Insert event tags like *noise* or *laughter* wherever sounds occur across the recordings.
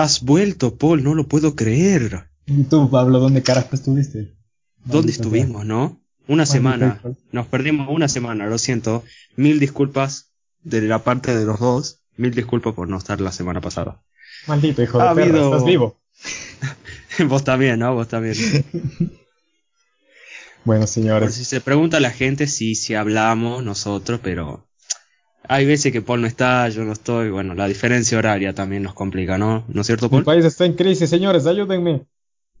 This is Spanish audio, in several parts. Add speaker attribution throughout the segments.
Speaker 1: Has vuelto, Paul, no lo puedo creer.
Speaker 2: ¿Y tú, Pablo, dónde carajo estuviste?
Speaker 1: ¿Dónde estuvimos, no? Una semana. Nos perdimos una semana, lo siento. Mil disculpas de la parte de los dos. Mil disculpas por no estar la semana pasada.
Speaker 2: Maldito hijo de perra, estás vivo. *laughs*
Speaker 1: Vos también, ¿no? Vos también. *laughs*
Speaker 2: bueno, señores.
Speaker 1: si se pregunta a la gente si, si hablamos nosotros, pero hay veces que Paul no está, yo no estoy. Bueno, la diferencia horaria también nos complica, ¿no? ¿No es cierto, Paul?
Speaker 2: El país está en crisis, señores, ayúdenme.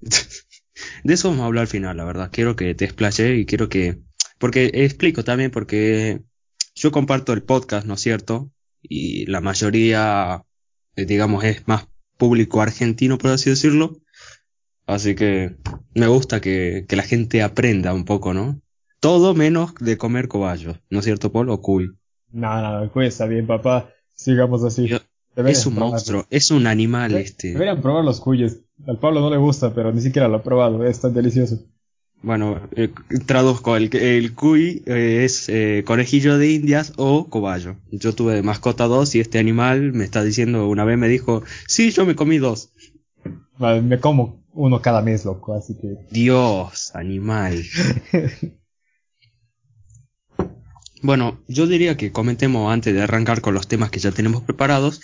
Speaker 2: *laughs*
Speaker 1: de eso vamos a hablar al final, la verdad. Quiero que te explaye y quiero que... Porque explico también, porque yo comparto el podcast, ¿no es cierto? Y la mayoría, eh, digamos, es más público argentino, por así decirlo. Así que me gusta que, que la gente aprenda un poco, ¿no? Todo menos de comer cobayos, ¿no es cierto, Paul? O cuy.
Speaker 2: No, no, está bien, papá. Sigamos así.
Speaker 1: es un monstruo, es un animal este.
Speaker 2: Deberían probar los cuyes. Al Pablo no le gusta, pero ni siquiera lo ha probado, es tan delicioso.
Speaker 1: Bueno, eh, traduzco, el, el cuy eh, es eh, conejillo de indias o cobayo. Yo tuve de mascota dos y este animal me está diciendo, una vez me dijo, sí, yo me comí dos.
Speaker 2: Vale, me como uno cada mes, loco, así que...
Speaker 1: Dios, animal. *laughs* bueno, yo diría que comentemos antes de arrancar con los temas que ya tenemos preparados.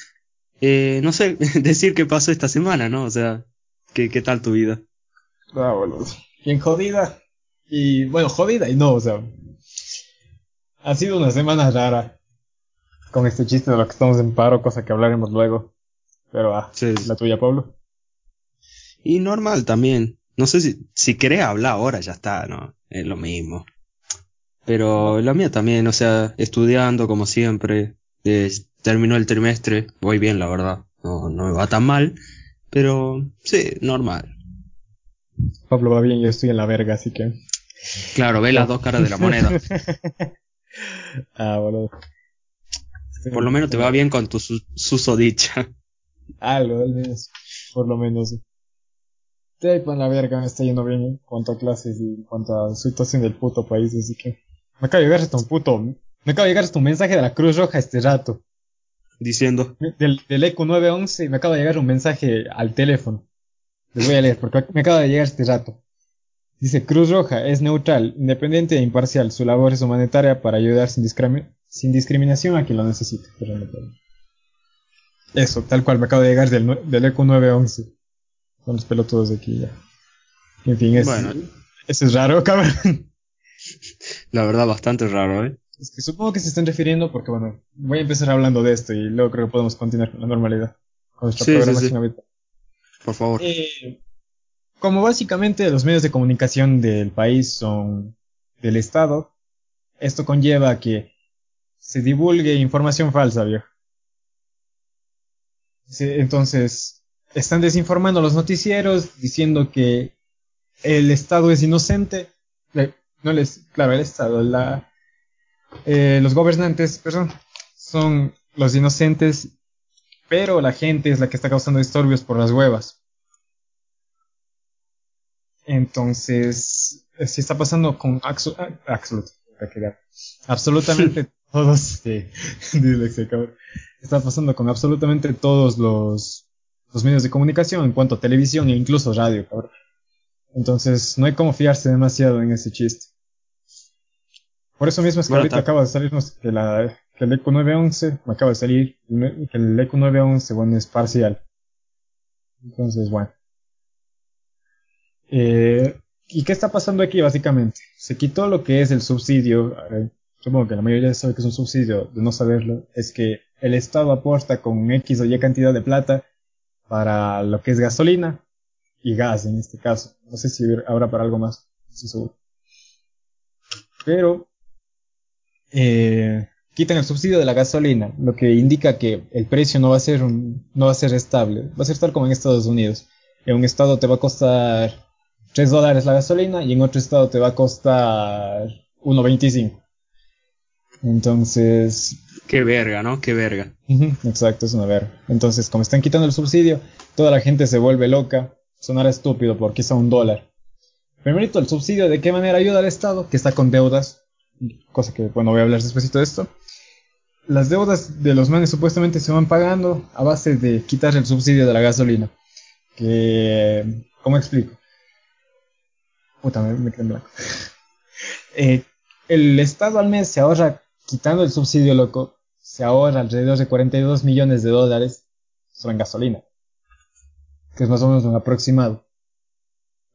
Speaker 1: no sé, *laughs* decir qué pasó esta semana, ¿no? O sea, ¿qué, qué tal tu vida?
Speaker 2: Ah, bueno bien jodida. Y bueno, jodida y no, o sea. Ha sido una semana rara. Con este chiste de lo que estamos en paro, cosa que hablaremos luego. Pero ah, sí. la tuya, Pablo.
Speaker 1: Y normal también. No sé si, si querés hablar ahora, ya está, ¿no? Es lo mismo. Pero la mía también, o sea, estudiando como siempre. Eh, terminó el trimestre, voy bien, la verdad. No, no me va tan mal. Pero sí, normal.
Speaker 2: Pablo va bien, yo estoy en la verga, así que.
Speaker 1: Claro, ve las dos caras de la moneda. *laughs*
Speaker 2: ah, boludo.
Speaker 1: Por lo menos te va bien con tu susodicha.
Speaker 2: Algo, al menos. Por lo menos. Estoy en la verga, me está yendo bien en cuanto a clases y en cuanto a situación del puto país, así que. Me acaba de llegar hasta un puto. Me acaba de llegar hasta un mensaje de la Cruz Roja este rato.
Speaker 1: Diciendo.
Speaker 2: Del, del ECO 911 me acaba de llegar un mensaje al teléfono. Les voy a leer porque me acaba de llegar este rato. Dice, Cruz Roja es neutral, independiente e imparcial. Su labor es humanitaria para ayudar sin, sin discriminación a quien lo necesite. Eso, tal cual, me acaba de llegar del, del ECO 911. Con los pelotudos de aquí ya. En fin, es, bueno. eso es raro, *laughs* cabrón.
Speaker 1: La verdad, bastante raro, ¿eh?
Speaker 2: Es que supongo que se están refiriendo porque, bueno, voy a empezar hablando de esto y luego creo que podemos continuar con la normalidad. Con nuestra programación sí,
Speaker 1: por favor.
Speaker 2: Eh, como básicamente los medios de comunicación del país son del Estado, esto conlleva a que se divulgue información falsa, viejo. entonces, están desinformando los noticieros diciendo que el Estado es inocente. No les, claro, el Estado, la, eh, los gobernantes, perdón, son los inocentes pero la gente es la que está causando disturbios por las huevas. Entonces, si está pasando con absolutamente *laughs* todos, sí, *laughs* está pasando con absolutamente todos los, los medios de comunicación en cuanto a televisión e incluso radio, cabrón. Entonces, no hay como fiarse demasiado en ese chiste. Por eso mismo es que ahorita acaba de salirnos que la, que el ECO 911 me acaba de salir que el ECO 911 bueno es parcial. Entonces bueno. Eh, y qué está pasando aquí básicamente se quitó lo que es el subsidio supongo que la mayoría sabe que es un subsidio de no saberlo es que el estado aporta con x o y cantidad de plata para lo que es gasolina y gas en este caso. No sé si habrá para algo más seguro. Pero eh, quitan el subsidio de la gasolina, lo que indica que el precio no va a ser un, no va a ser estable, va a ser tal como en Estados Unidos. En un estado te va a costar 3 dólares la gasolina y en otro estado te va a costar 1.25. Entonces...
Speaker 1: Qué verga, ¿no? Qué verga.
Speaker 2: exacto, es una verga. Entonces, como están quitando el subsidio, toda la gente se vuelve loca. Sonará estúpido porque es a un dólar. Primero, el subsidio, ¿de qué manera ayuda al Estado? Que está con deudas. Cosa que, bueno, voy a hablar después de esto. las deudas de los manes supuestamente se van pagando a base de quitar el subsidio de la gasolina. Que, ¿cómo explico? Puta, me, me quedé en blanco. *laughs* eh, el Estado al mes se ahorra, quitando el subsidio loco, se ahorra alrededor de 42 millones de dólares solo en gasolina. Que es más o menos un aproximado.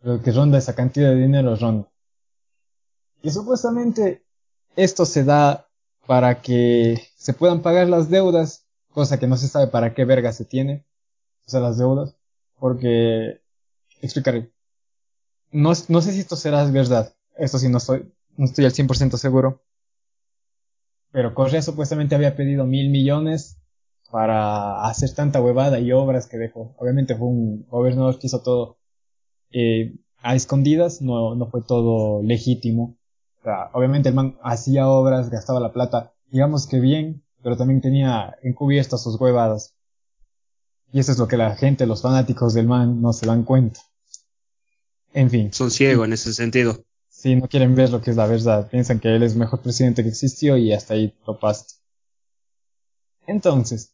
Speaker 2: Lo que ronda esa cantidad de dinero ronda. Y supuestamente esto se da para que se puedan pagar las deudas, cosa que no se sabe para qué verga se tiene, o sea, las deudas, porque, explicaré, no, no sé si esto será verdad, esto sí no estoy, no estoy al 100% seguro, pero Correa supuestamente había pedido mil millones para hacer tanta huevada y obras que dejó. Obviamente fue un gobernador que hizo todo eh, a escondidas, no, no fue todo legítimo. O sea, obviamente el man hacía obras, gastaba la plata, digamos que bien, pero también tenía encubiertas sus huevadas. Y eso es lo que la gente, los fanáticos del man, no se dan cuenta. En fin.
Speaker 1: Son ciegos en ese sentido.
Speaker 2: Sí, no quieren ver lo que es la verdad. Piensan que él es el mejor presidente que existió y hasta ahí lo pasa. Entonces,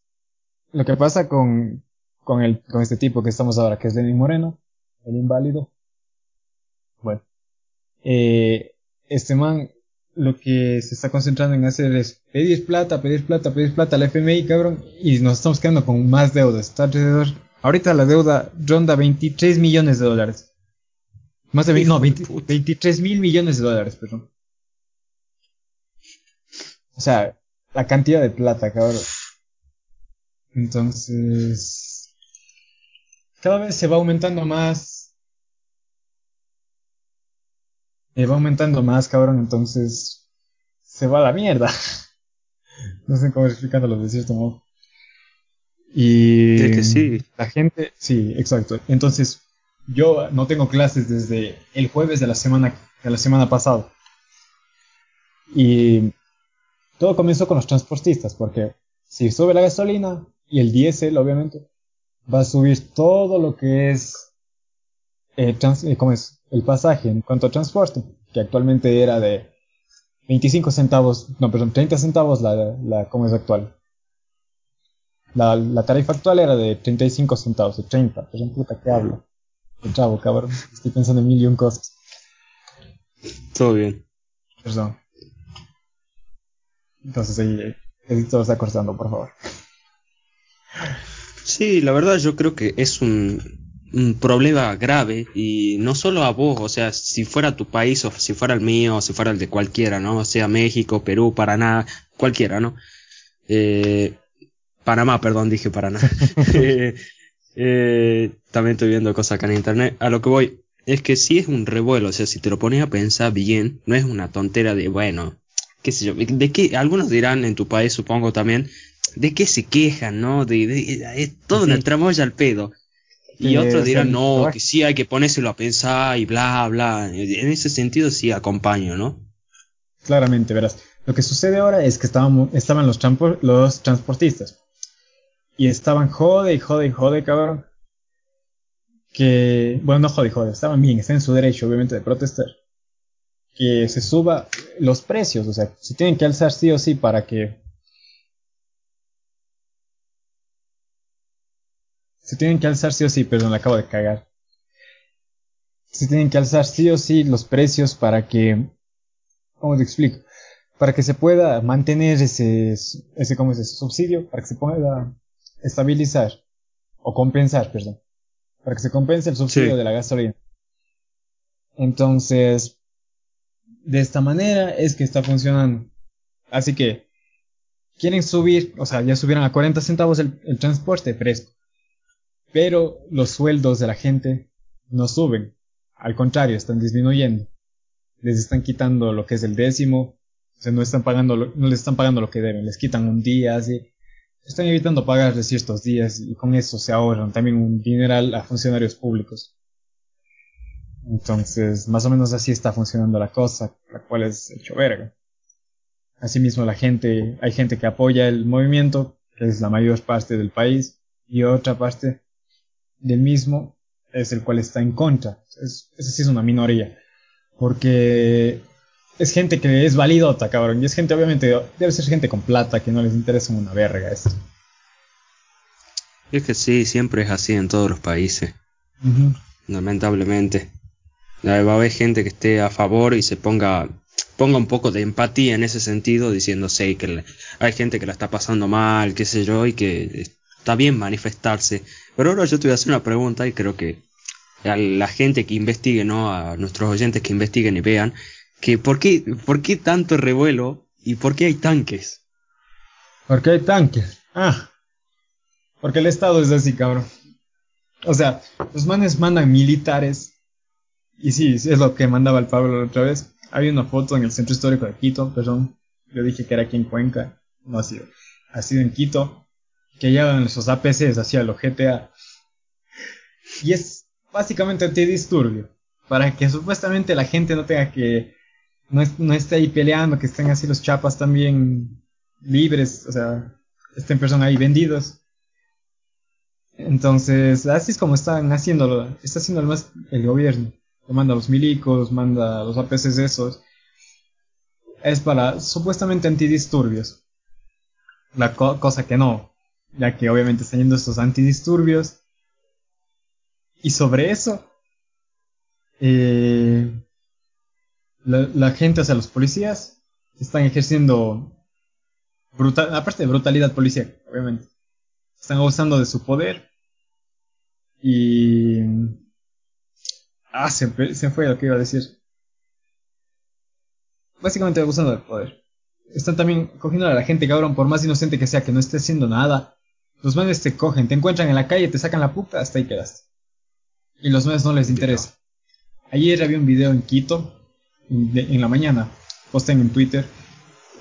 Speaker 2: lo que pasa con, con, el, con este tipo que estamos ahora, que es Lenin Moreno, el inválido. Bueno, eh, este man lo que se está concentrando en hacer es pedir plata, pedir plata, pedir plata al FMI, cabrón, y nos estamos quedando con más deudas. Está alrededor, ahorita la deuda ronda 23 millones de dólares. Más de 20, no, 20, 23 mil millones de dólares, perdón. O sea, la cantidad de plata, cabrón. Entonces, cada vez se va aumentando más. Eh, va aumentando más, cabrón, entonces se va a la mierda. *laughs* no sé cómo explicándolo de cierto modo. Y
Speaker 1: que sí.
Speaker 2: la gente, sí, exacto. Entonces, yo no tengo clases desde el jueves de la semana, de la semana pasada. Y todo comenzó con los transportistas, porque si sube la gasolina y el diésel, obviamente, va a subir todo lo que es, eh, trans- eh, ¿cómo es? El pasaje en cuanto a transporte, que actualmente era de 25 centavos, no, perdón, 30 centavos la, la ¿cómo es actual? La, la tarifa actual era de 35 centavos, de 30, pero puta, ¿qué hablo? El chavo, cabrón, estoy pensando en mil y un cosas.
Speaker 1: Todo bien.
Speaker 2: Perdón. Entonces ahí, el editor está cortando, por favor.
Speaker 1: Sí, la verdad yo creo que es un, un problema grave y no solo a vos, o sea, si fuera tu país o si fuera el mío o si fuera el de cualquiera, ¿no? O sea, México, Perú, Paraná, cualquiera, ¿no? Eh, Panamá, perdón, dije Paraná. Eh, *laughs* *laughs* eh, también estoy viendo cosas acá en internet. A lo que voy es que sí es un revuelo, o sea, si te lo pones a pensar bien, no es una tontera de, bueno, qué sé yo, de qué, algunos dirán en tu país, supongo también, de qué se quejan, ¿no? De, de- es todo
Speaker 2: Sí.
Speaker 1: una tramoya al pedo. Y
Speaker 2: Eh,
Speaker 1: otros dirán, no, que sí hay que ponérselo a pensar y bla, bla. En ese sentido sí acompaño, ¿no?
Speaker 2: Claramente, verás. Lo que sucede ahora es que estaban, estaban los, los transportistas. Y estaban jode y jode y jode, cabrón. Que, bueno, no jode y jode, estaban bien, están en su derecho, obviamente, de protestar. Que se suba los precios, o sea, se tienen que alzar sí o sí para que. Se tienen que alzar sí o sí, perdón, la acabo de cagar. Se tienen que alzar sí o sí los precios para que. ¿Cómo te explico? Para que se pueda mantener ese, ese, ¿cómo es? ese subsidio, para que se pueda estabilizar o compensar, perdón, para que se compense el subsidio
Speaker 1: Sí.
Speaker 2: de la gasolina. Entonces, de esta manera es que está funcionando. Así que, quieren subir, o sea, ya subieron a 40 centavos el, el transporte fresco, pero los sueldos de la gente no suben, al contrario, están disminuyendo. Les están quitando lo que es el décimo, o sea, no están pagando, lo- no les están pagando lo que deben, les quitan un día, así. Están evitando pagarles ciertos días y con eso se ahorran también un dineral a funcionarios públicos. Entonces, más o menos así está funcionando la cosa, la cual es hecho verga. Asimismo, la gente, hay gente que apoya el movimiento, que es la mayor parte del país, y otra parte del mismo es el cual está en contra. Es, esa sí es una minoría. Porque es gente que es validota, cabrón. Y es gente, obviamente, debe ser gente con plata que no les interesa una verga esto.
Speaker 1: Es que sí, siempre es así en todos los países. Lamentablemente. Va a haber gente que esté a favor y se ponga, ponga un poco de empatía en ese sentido, diciendo, sí, que hay gente que la está pasando mal, qué sé yo, y que está bien manifestarse. Pero ahora yo te voy a hacer una pregunta y creo que a la gente que investigue, ¿no? A nuestros oyentes que investiguen y vean, que por qué, por qué tanto revuelo y por qué hay tanques.
Speaker 2: ¿Por qué hay tanques? Ah, porque el Estado es así, cabrón. O sea, los manes mandan militares. Y sí, es lo que mandaba el Pablo la otra vez. Hay una foto en el centro histórico de Quito, perdón. Yo dije que era aquí en Cuenca. No ha sido. Ha sido en Quito. Que llevan esos APCs hacia los GTA. Y es básicamente antidisturbio. Para que supuestamente la gente no tenga que. No, no esté ahí peleando, que estén así los chapas también libres. O sea, estén personas ahí vendidos entonces, así es como están haciéndolo. Está haciendo más el gobierno. manda a los milicos, manda a los APCs esos. Es para supuestamente antidisturbios. La cosa que no. Ya que obviamente están yendo estos antidisturbios. Y sobre eso, eh, la, gente, o sea, los policías, están ejerciendo brutal, aparte de brutalidad policial, obviamente están abusando de su poder. Y... Ah, se, se fue lo que iba a decir. Básicamente abusando del poder. Están también cogiendo a la gente, cabrón, por más inocente que sea, que no esté haciendo nada. Los manes te cogen, te encuentran en la calle, te sacan la puta, hasta ahí quedaste. Y los manes no les interesa. Ayer había un video en Quito, en la mañana, posten en Twitter,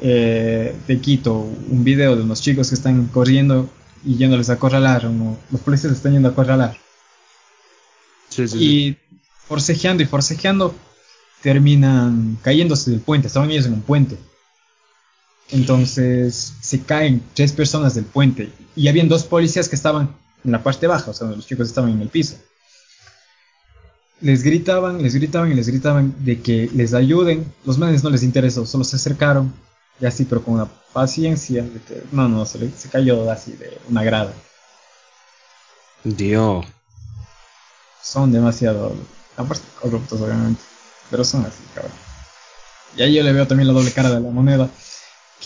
Speaker 2: eh, de Quito, un video de unos chicos que están corriendo y yéndoles a acorralar, los policías están yendo a acorralar. y forcejeando y forcejeando terminan cayéndose del puente, estaban ellos en un puente. Entonces se caen tres personas del puente y habían dos policías que estaban en la parte baja, o sea, los chicos estaban en el piso. Les gritaban, les gritaban y les gritaban de que les ayuden. Los manes no les interesó, solo se acercaron y así, pero con una paciencia. no, no, se, se cayó así de una grada.
Speaker 1: Dios.
Speaker 2: Son demasiado. Aparte corruptos, obviamente. Pero son así, cabrón. Y ahí yo le veo también la doble cara de la moneda.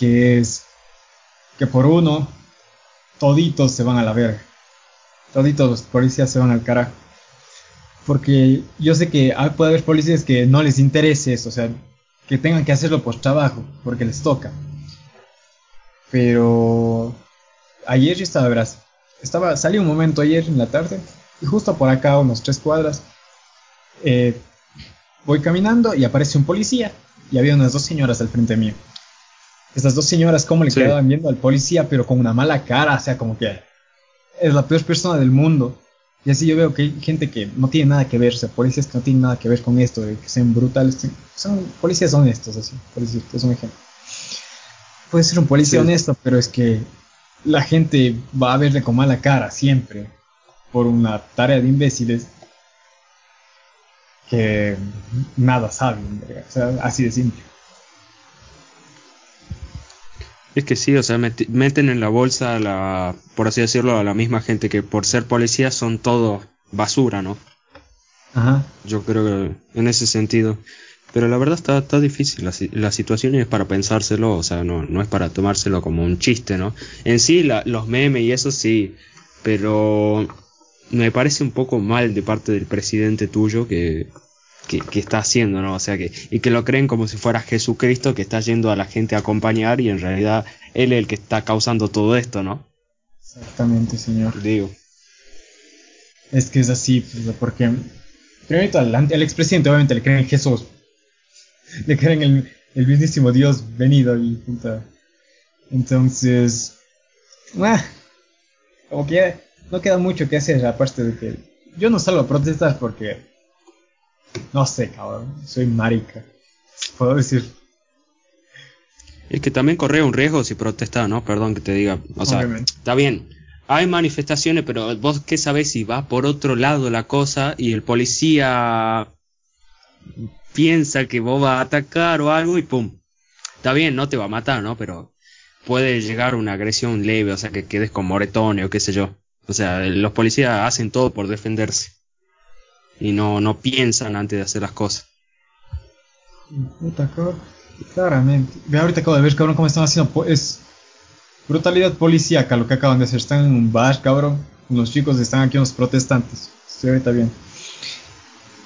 Speaker 2: Que es. Que por uno. Toditos se van a la verga. Toditos los policías se van al carajo. Porque yo sé que puede haber policías que no les interese eso. O sea, que tengan que hacerlo por trabajo, porque les toca. Pero ayer yo estaba, verás, estaba, salí un momento ayer en la tarde y justo por acá, unos tres cuadras, eh, voy caminando y aparece un policía y había unas dos señoras al frente mío. Estas dos señoras como le quedaban viendo al policía, pero con una mala cara, o sea, como que es la peor persona del mundo. Y así yo veo que hay gente que no tiene nada que ver, o sea, policías que no tienen nada que ver con esto, de que sean brutales, son policías honestos, así, por decirte, es un ejemplo. Puede ser un policía honesto, pero es que la gente va a verle con mala cara siempre por una tarea de imbéciles que nada saben, o sea, así de simple.
Speaker 1: Es que sí, o sea, meten en la bolsa, la, por así decirlo, a la misma gente que por ser policía son todo basura, ¿no? Ajá. Yo creo que en ese sentido. Pero la verdad está, está difícil la, la situación y es para pensárselo, o sea, no, no es para tomárselo como un chiste, ¿no? En sí, la, los memes y eso sí, pero me parece un poco mal de parte del presidente tuyo que que, está haciendo, ¿no? O sea que, y que lo creen como si fuera Jesucristo que está yendo a la gente a acompañar y en realidad él es el que está causando todo esto, ¿no?
Speaker 2: Exactamente, señor.
Speaker 1: Digo.
Speaker 2: Es que es así, pues, porque primero al, al expresidente obviamente le creen en Jesús, le creen el, el mismísimo Dios venido y punta. Entonces, ah, como que no queda mucho que hacer aparte de que yo no salgo a protestar porque no sé, cabrón. Soy marica. Puedo decir.
Speaker 1: Es que también corre un riesgo si protesta, ¿no? Perdón que te diga. O sea, está bien. Hay manifestaciones, pero vos qué sabés si va por otro lado la cosa y el policía piensa que vos vas a atacar o algo y pum. Está bien, no te va a matar, ¿no? Pero puede llegar una agresión leve, o sea, que quedes con moretones o qué sé yo. O sea, los policías hacen todo por defenderse. Y no, no piensan antes de hacer las cosas.
Speaker 2: Puta, cabrón. Claramente. Ve, ahorita acabo de ver, cabrón, cómo están haciendo. Es brutalidad policíaca lo que acaban de hacer. Están en un bar, cabrón. Unos chicos están aquí, unos protestantes. Estoy ahorita bien.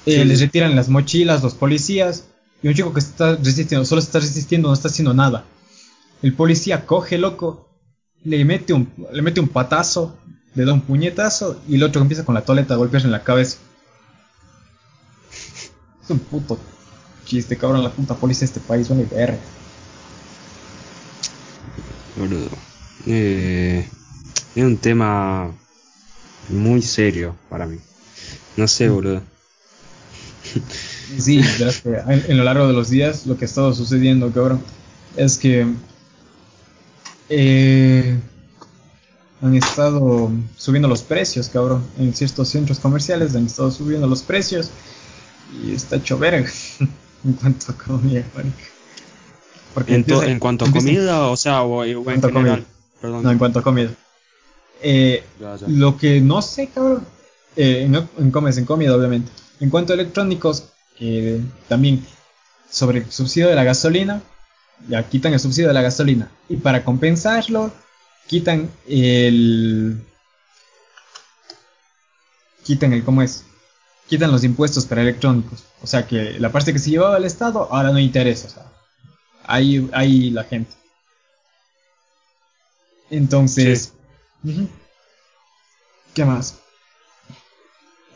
Speaker 2: Eh, Les retiran las mochilas, los policías. Y un chico que está resistiendo, solo está resistiendo, no está haciendo nada. El policía coge, loco, le mete un, le mete un patazo, le da un puñetazo y el otro empieza con la toleta a golpearse en la cabeza. Es un puto chiste, cabrón, la puta policía de este país, una IBR.
Speaker 1: Boludo. Eh, es un tema muy serio para mí. No sé, boludo. *laughs*
Speaker 2: Sí, en lo largo de los días lo que ha estado sucediendo, cabrón, es que eh, han estado subiendo los precios, cabrón. En ciertos centros comerciales han estado subiendo los precios y está hecho verga *laughs* en cuanto a comida. Porque
Speaker 1: En, to- en cuanto a comida, o sea, o, en
Speaker 2: cuanto a
Speaker 1: general.
Speaker 2: comida.
Speaker 1: Perdón.
Speaker 2: No, en cuanto a comida. Eh,
Speaker 1: Ya, ya.
Speaker 2: Lo que no sé, cabrón, eh, en, en comes, en comida, obviamente. En cuanto a electrónicos, eh, también sobre el subsidio de la gasolina, ya quitan el subsidio de la gasolina. Y para compensarlo, quitan el. Quitan el, ¿cómo es? Quitan los impuestos para electrónicos. O sea que la parte que se llevaba al Estado, ahora no interesa. O sea, ahí, ahí la gente. Entonces. Ujú. ¿Qué más?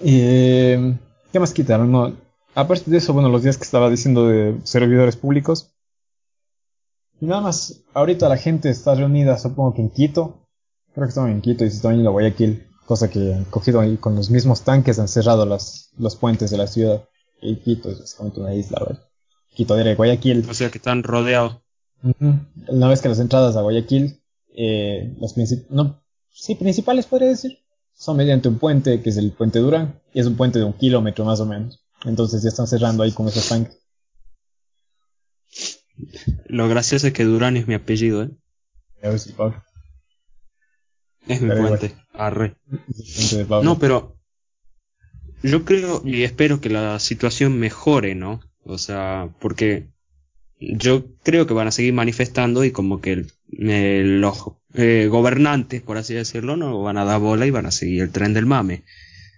Speaker 2: Eh, ¿Qué más quitaron? No, aparte de eso, bueno, los días que estaba diciendo de servidores públicos. Y nada más, ahorita la gente está reunida, supongo que en Quito. Creo que están en Quito y están yendo a Guayaquil. Cosa que han cogido ahí con los mismos tanques, han cerrado las, los puentes de la ciudad. Y Quito es básicamente una isla, ¿verdad? Quito de Guayaquil.
Speaker 1: O sea, que están rodeados.
Speaker 2: Una vez que las entradas a Guayaquil, eh, las princip- no, sí, principales podría decir, son mediante un puente que es el puente Durán, y es un puente de un kilómetro más o menos. Entonces ya están cerrando ahí con esos tanques.
Speaker 1: Lo gracioso es que Durán es mi apellido, ¿eh?
Speaker 2: A ver si Pablo.
Speaker 1: Es mi puente. Arre. No, pero yo creo y espero que la situación mejore, ¿no? O sea, porque yo creo que van a seguir manifestando y como que el- eh, los eh, gobernantes, por así decirlo, no van a dar bola y van a seguir el tren del mame.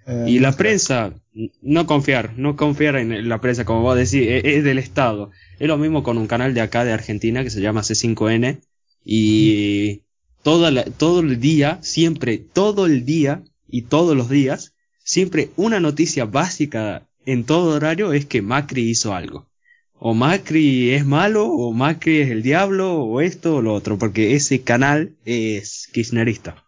Speaker 2: Eh,
Speaker 1: Y la prensa, no confiar, no confiar en la prensa, como vos decís, es, es del Estado. Es lo mismo con un canal de acá de Argentina que se llama C5N y todo el día, siempre, todo el día y todos los días, siempre una noticia básica en todo horario es que Macri hizo algo. O Macri es malo, o Macri es el diablo, o esto o lo otro, porque ese canal es kirchnerista.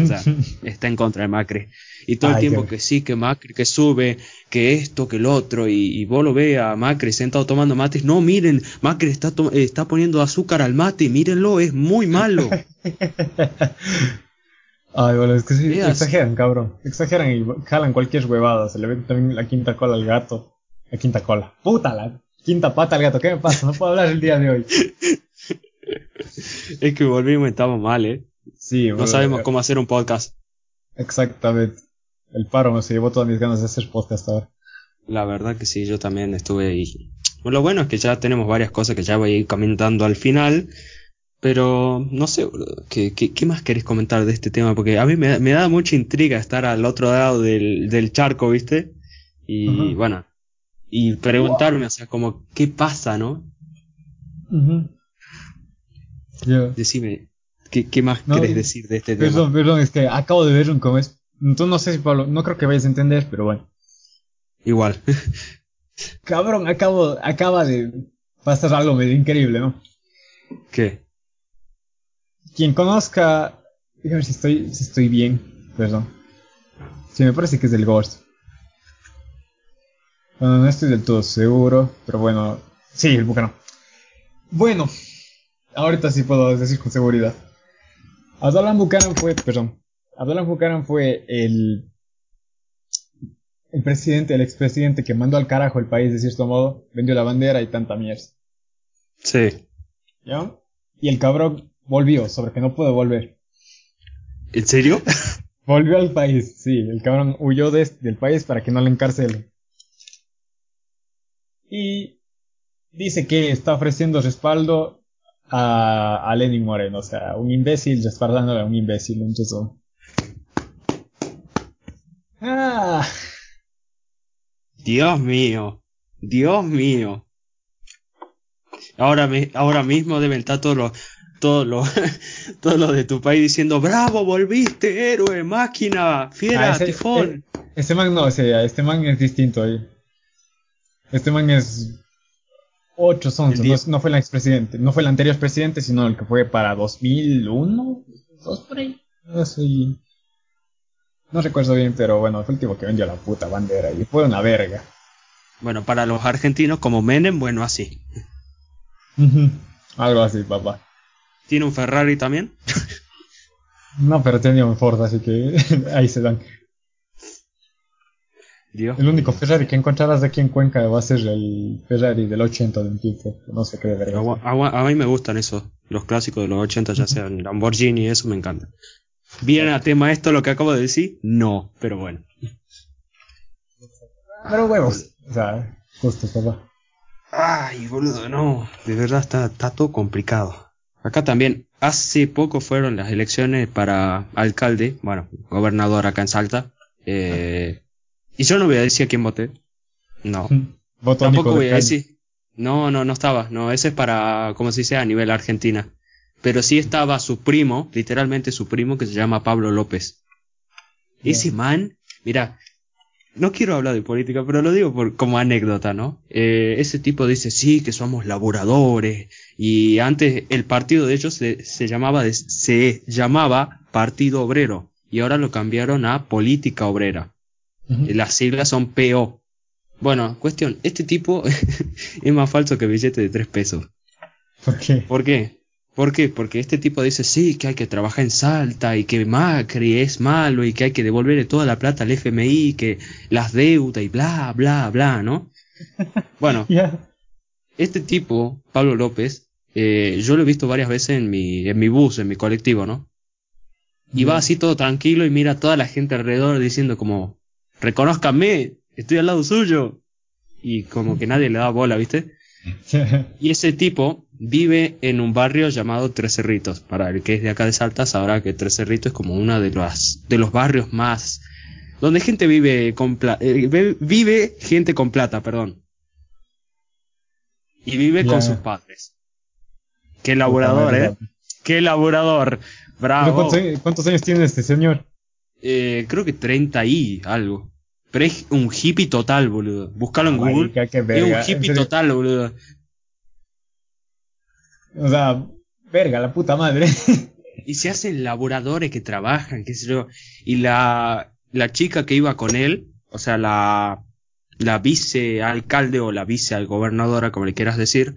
Speaker 1: O sea, *laughs* está en contra de Macri. Y todo el tiempo que sí, que Macri, que sube, que esto, que lo otro, y, y vos lo ves a Macri sentado tomando mates. No, miren, Macri está, está poniendo azúcar al mate, mírenlo, es muy malo. *laughs*
Speaker 2: Ay, bueno, es que sí,
Speaker 1: Veas.
Speaker 2: exageran, cabrón. Exageran y jalan cualquier huevada. Se le ve también la quinta cola al gato. La quinta cola. Puta, la quinta pata al gato. ¿Qué me pasa? No puedo hablar el día de hoy. *laughs*
Speaker 1: es que volvimos, estamos mal, ¿eh?
Speaker 2: Sí,
Speaker 1: No
Speaker 2: bro,
Speaker 1: sabemos
Speaker 2: eh,
Speaker 1: cómo hacer un podcast.
Speaker 2: Exactamente. El paro me se llevó todas mis ganas de hacer podcast ahora.
Speaker 1: La verdad que sí, yo también estuve ahí. Bueno, lo bueno es que ya tenemos varias cosas que ya voy a ir comentando al final. Pero no sé, ¿qué, qué, qué más querés comentar de este tema? Porque a mí me, me da mucha intriga estar al otro lado del, del charco, ¿viste? Y bueno, y preguntarme, o sea, como, ¿qué pasa, no? Decime, ¿qué, qué más
Speaker 2: No,
Speaker 1: querés decir de este tema?
Speaker 2: Perdón, perdón, es que acabo de ver un cómo es. Tú no sé si Pablo, no creo que vayas a entender, pero bueno.
Speaker 1: Igual. *laughs*
Speaker 2: Cabrón, acabo, acaba de pasar algo medio increíble, ¿no?
Speaker 1: ¿Qué?
Speaker 2: Quien conozca, déjame ver si estoy, si estoy bien, perdón. Sí, me parece que es del Ghost. Bueno, no estoy del todo seguro, pero bueno, sí, el Bucano. Bueno, ahorita sí puedo decir con seguridad. Abdullah Buchanan fue, perdón, Abdullah Buchanan fue el, el presidente, el expresidente que mandó al carajo el país de cierto modo, vendió la bandera y tanta mierda.
Speaker 1: Sí.
Speaker 2: ¿Ya? Y el cabrón volvió, sobre que no pudo volver.
Speaker 1: ¿En serio? *laughs*
Speaker 2: Volvió al país, sí, el cabrón huyó de, del país para que no le encarcelen. Y dice que está ofreciendo respaldo a, a Lenin Moreno, o sea, un imbécil respaldándole a un imbécil, entonces... Ah,
Speaker 1: Dios mío. Dios mío. Ahora, me, ahora mismo deben estar todos los, todos los, *laughs* todos los de tu país diciendo, bravo, volviste, héroe, máquina, fiera,
Speaker 2: Ah, ese-
Speaker 1: tifón.
Speaker 2: eh, este man no, ese, este man es distinto ahí. Este man es ocho son,
Speaker 1: El
Speaker 2: no, no fue el expresidente, no fue el anterior presidente, sino el que fue para 2001, dos por ahí. No sé, no recuerdo bien, pero bueno, fue el tipo que vendió la puta bandera y fue una verga.
Speaker 1: Bueno, para los argentinos como Menem, bueno, así.
Speaker 2: Algo así, papá.
Speaker 1: ¿Tiene un Ferrari también? *laughs*
Speaker 2: No, pero tenía un Ford, así que *laughs* ahí se dan.
Speaker 1: Dios.
Speaker 2: El único Ferrari que encontrarás de aquí en Cuenca va a ser el Ferrari del 80 de un tipo, no sé qué de
Speaker 1: A mí me gustan esos, los clásicos de los 80, ya sean Lamborghini, eso me encanta. ¿Viene a tema esto lo que acabo de decir? No, pero bueno.
Speaker 2: Pero huevos, o sea, justo, papá.
Speaker 1: Ay, boludo, no. De verdad está, está todo complicado. Acá también, hace poco fueron las elecciones para alcalde, bueno, gobernador acá en Salta. Eh, y yo no voy a decir a quién voté. No. *laughs*
Speaker 2: Voto
Speaker 1: Tampoco voy a decir. No, no, no estaba. No, ese es para, como se dice, a nivel Argentina. Pero sí estaba su primo, literalmente su primo, que se llama Pablo López.
Speaker 2: Bien.
Speaker 1: Ese man, mira, no quiero hablar de política, pero lo digo por, como anécdota, ¿no? Eh, ese tipo dice, sí, que somos laboradores. Y antes el partido de ellos se, se llamaba, de- se llamaba Partido Obrero. Y ahora lo cambiaron a Política Obrera.
Speaker 2: Ujú.
Speaker 1: Las siglas son PO. Bueno, cuestión, este tipo *laughs* es más falso que billete de tres pesos.
Speaker 2: ¿Por qué?
Speaker 1: ¿Por qué? ¿Por qué? Porque este tipo dice, sí, que hay que trabajar en Salta y que Macri es malo y que hay que devolverle toda la plata al FMI, que las deudas y bla, bla, bla, ¿no? *laughs* Bueno, este tipo, Pablo López, eh, yo lo he visto varias veces en mi, en mi bus, en mi colectivo, ¿no? Y va así todo tranquilo y mira a toda la gente alrededor diciendo como, reconózcanme, estoy al lado suyo. Y como que nadie le da bola, ¿viste? *laughs* Y ese tipo vive en un barrio llamado Tres Cerritos. Para el que es de acá de Salta sabrá que Tres Cerritos es como uno de los, de los barrios más... Donde gente vive con pla- eh, ve- vive gente con plata, perdón. Y vive con sus padres. Qué laborador, ¿eh? Qué laborador. Bravo.
Speaker 2: ¿Cuántos, años- cuántos años tiene este señor?
Speaker 1: Eh, creo que 30 y algo. Pero es un hippie total, boludo. Búscalo en Google.
Speaker 2: Marica, qué
Speaker 1: Es un hippie total, boludo.
Speaker 2: O sea, verga, la puta madre. *laughs*
Speaker 1: Y se hacen laboradores que trabajan, qué sé yo. Y la, la chica que iba con él, o sea, la, la vicealcalde o la vicegobernadora, como le quieras decir,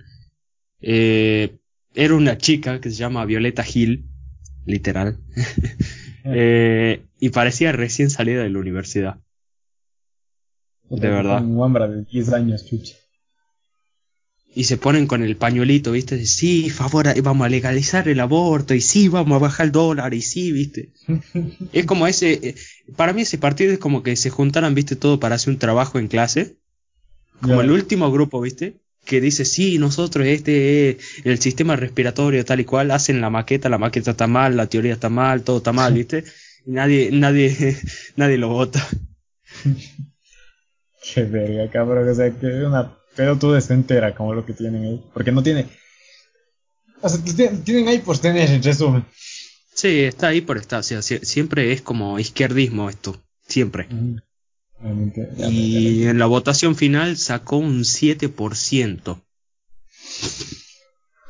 Speaker 1: eh, era una chica que se llama Violeta Gil, literal. *laughs* Eh, y parecía recién salida de la universidad. De verdad.
Speaker 2: Un de 10 años, chucha.
Speaker 1: Y se ponen con el pañuelito, ¿viste? De, sí, favor, vamos a legalizar el aborto, y sí, vamos a bajar el dólar, y sí, ¿viste? *laughs* es como ese, eh, para mí ese partido es como que se juntaran, ¿viste? Todo para hacer un trabajo en clase. Como el último grupo, ¿viste? Que dice, sí, nosotros este es el sistema respiratorio tal y cual, hacen la maqueta, la maqueta está mal, la teoría está mal, todo está mal, *laughs* ¿viste? Y nadie, nadie, *laughs* nadie lo vota.
Speaker 2: Qué verga, cabrón. O sea, que es una pelotudez entera como lo que tienen ahí. Porque no tiene. O sea, ti- tienen ahí por tener, en resumen.
Speaker 1: Sí, está ahí por estar, o sea, sie- siempre es como izquierdismo esto, siempre.
Speaker 2: Ya,
Speaker 1: Y en la votación final sacó un 7%.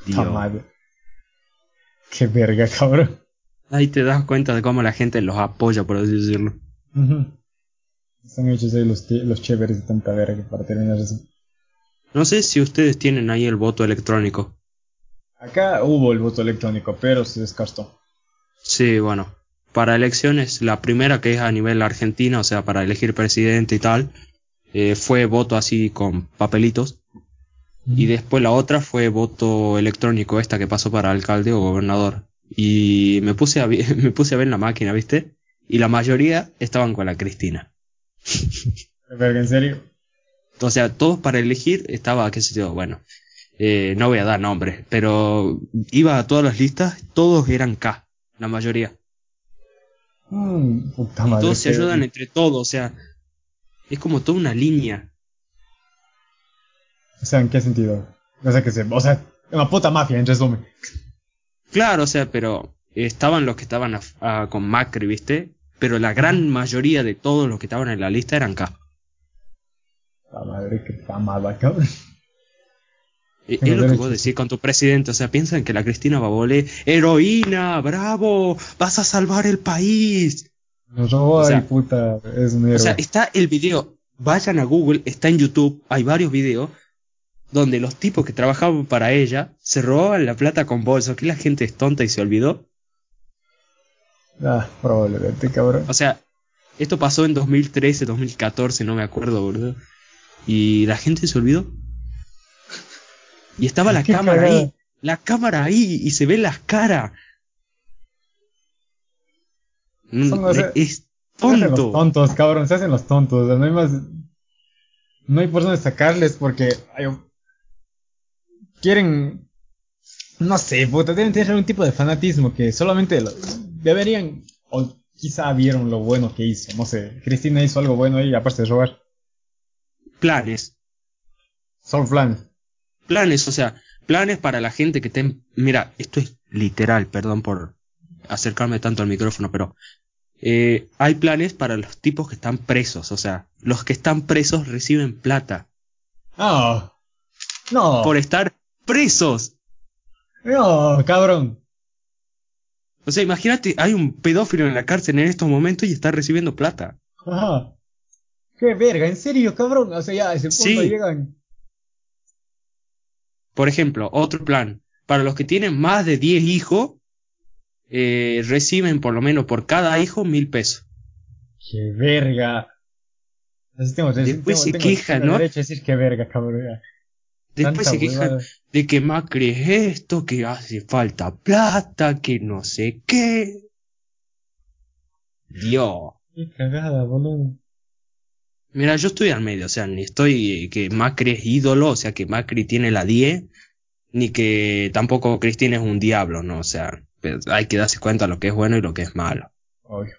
Speaker 2: ya. Ta
Speaker 1: Dios.
Speaker 2: Qué verga, cabrón.
Speaker 1: Ahí te das cuenta de cómo la gente los apoya, por así decirlo.
Speaker 2: Ujú. Están hechos ahí los, chéveres de tanta verga para terminar eso.
Speaker 1: No sé si ustedes tienen ahí el voto electrónico.
Speaker 2: Acá hubo el voto electrónico, pero se descartó.
Speaker 1: Sí, bueno. para elecciones, la primera que es a nivel argentina, o sea, para elegir presidente y tal, eh, fue voto así con papelitos. Y después la otra fue voto electrónico, esta que pasó para alcalde o gobernador. Y me puse a, *laughs* me puse a ver la máquina, ¿viste? Y la mayoría estaban con la Cristina.
Speaker 2: Verga, ¿en serio?
Speaker 1: O sea, todos para elegir estaba, qué sé yo, bueno, eh, no voy a dar nombres, pero iba a todas las listas, todos eran K, la mayoría.
Speaker 2: Mm, puta
Speaker 1: Y
Speaker 2: madre.
Speaker 1: todos se ayudan entre todos, o sea, es como toda una línea.
Speaker 2: O sea, ¿en qué sentido? O sea, que se... O sea, una puta mafia, en resumen.
Speaker 1: Claro, o sea, pero estaban los que estaban a- a- con Macri, ¿viste? Pero la gran mayoría de todos los que estaban en la lista eran K.
Speaker 2: La madre que está mala, cabrón.
Speaker 1: E-
Speaker 2: Tengo
Speaker 1: Es lo que vos decís con tu presidente, o sea, piensan que la Cristina Babole, heroína, bravo, vas a salvar el país.
Speaker 2: Robó
Speaker 1: O sea-
Speaker 2: puta. Es un héroe.
Speaker 1: O sea, está el video, vayan a Google, está en YouTube, hay varios videos donde los tipos que trabajaban para ella se robaban la plata con bolsos, que la gente es tonta y se olvidó.
Speaker 2: Ah, probablemente, cabrón.
Speaker 1: O sea, esto pasó en 2013, 2014, no me acuerdo, boludo. Y la gente se olvidó. Y estaba la *laughs* cámara
Speaker 2: cagada.
Speaker 1: ahí, la cámara ahí, y se ven las caras.
Speaker 2: Son los-
Speaker 1: es
Speaker 2: Se hacen los
Speaker 1: tonto.
Speaker 2: tontos, cabrón. Se hacen los tontos. No hay más. No hay por dónde sacarles porque. quieren. No sé, puta. Deben tener algún tipo de fanatismo que solamente lo- deberían. O quizá vieron lo bueno que hizo. No sé. Cristina hizo algo bueno ahí, aparte de robar.
Speaker 1: Planes.
Speaker 2: Son plan.
Speaker 1: Planes, o sea, planes para la gente que ten... Mira, esto es literal, perdón por acercarme tanto al micrófono, pero eh, hay planes para los tipos que están presos, o sea, los que están presos reciben plata
Speaker 2: No. No.
Speaker 1: por estar presos.
Speaker 2: No, cabrón.
Speaker 1: O sea, imagínate, hay un pedófilo en la cárcel en estos momentos y está recibiendo plata.
Speaker 2: Ajá. Qué verga, en serio, cabrón. O sea, ya a ese punto
Speaker 1: Sí.
Speaker 2: llegan.
Speaker 1: Por ejemplo, otro plan, para los que tienen más de 10 hijos, eh, reciben por lo menos por cada hijo mil pesos.
Speaker 2: Qué verga. Tengo,
Speaker 1: Después se quejan,
Speaker 2: tengo
Speaker 1: ¿no?
Speaker 2: derecho a decir qué verga, cabrón.
Speaker 1: Después
Speaker 2: Tanta
Speaker 1: se quejan
Speaker 2: huevada.
Speaker 1: De que Macri es esto, que hace falta plata, que no sé qué. Dios.
Speaker 2: Qué cagada, boludo.
Speaker 1: Mira, yo estoy al medio, o sea, ni estoy que Macri es ídolo, o sea, que Macri tiene la 10, ni que tampoco Cristina es un diablo, ¿no? O sea, pues, hay que darse cuenta de lo que es bueno y lo que es malo.
Speaker 2: Obvio.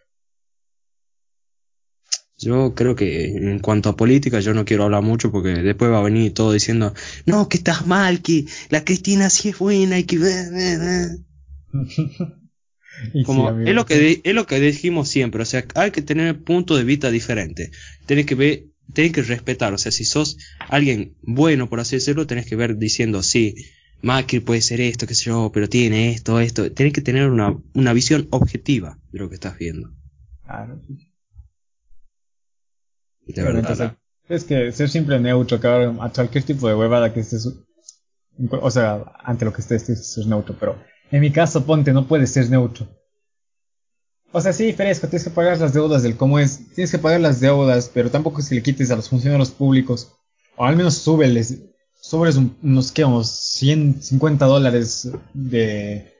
Speaker 1: Yo creo que en cuanto a política yo no quiero hablar mucho porque después va a venir todo diciendo, no, que estás mal, que la Cristina sí es buena y que... *laughs*
Speaker 2: Y
Speaker 1: Como,
Speaker 2: sí,
Speaker 1: es, lo que de- es lo que dijimos siempre, o sea, hay que tener puntos de vista diferentes. Tenés que ver, tenés que respetar, o sea, si sos alguien bueno, por así decirlo, tenés que ver diciendo, sí, Macri puede ser esto, qué sé yo, pero tiene esto, esto. Tenés que tener una, una visión objetiva de lo que estás viendo.
Speaker 2: Claro.
Speaker 1: De verdad.
Speaker 2: es que ser siempre neutro, cabrón, a cualquier tipo de huevada que estés. O sea, ante lo que estés, tienes ser neutro, pero en mi caso, ponte, no puedes ser neutro. O sea, sí, fresco, tienes que pagar las deudas del cómo es, tienes que pagar las deudas, pero tampoco es que le quites a los funcionarios públicos, o al menos súbeles, un- unos, ¿qué, unos 150 dólares de,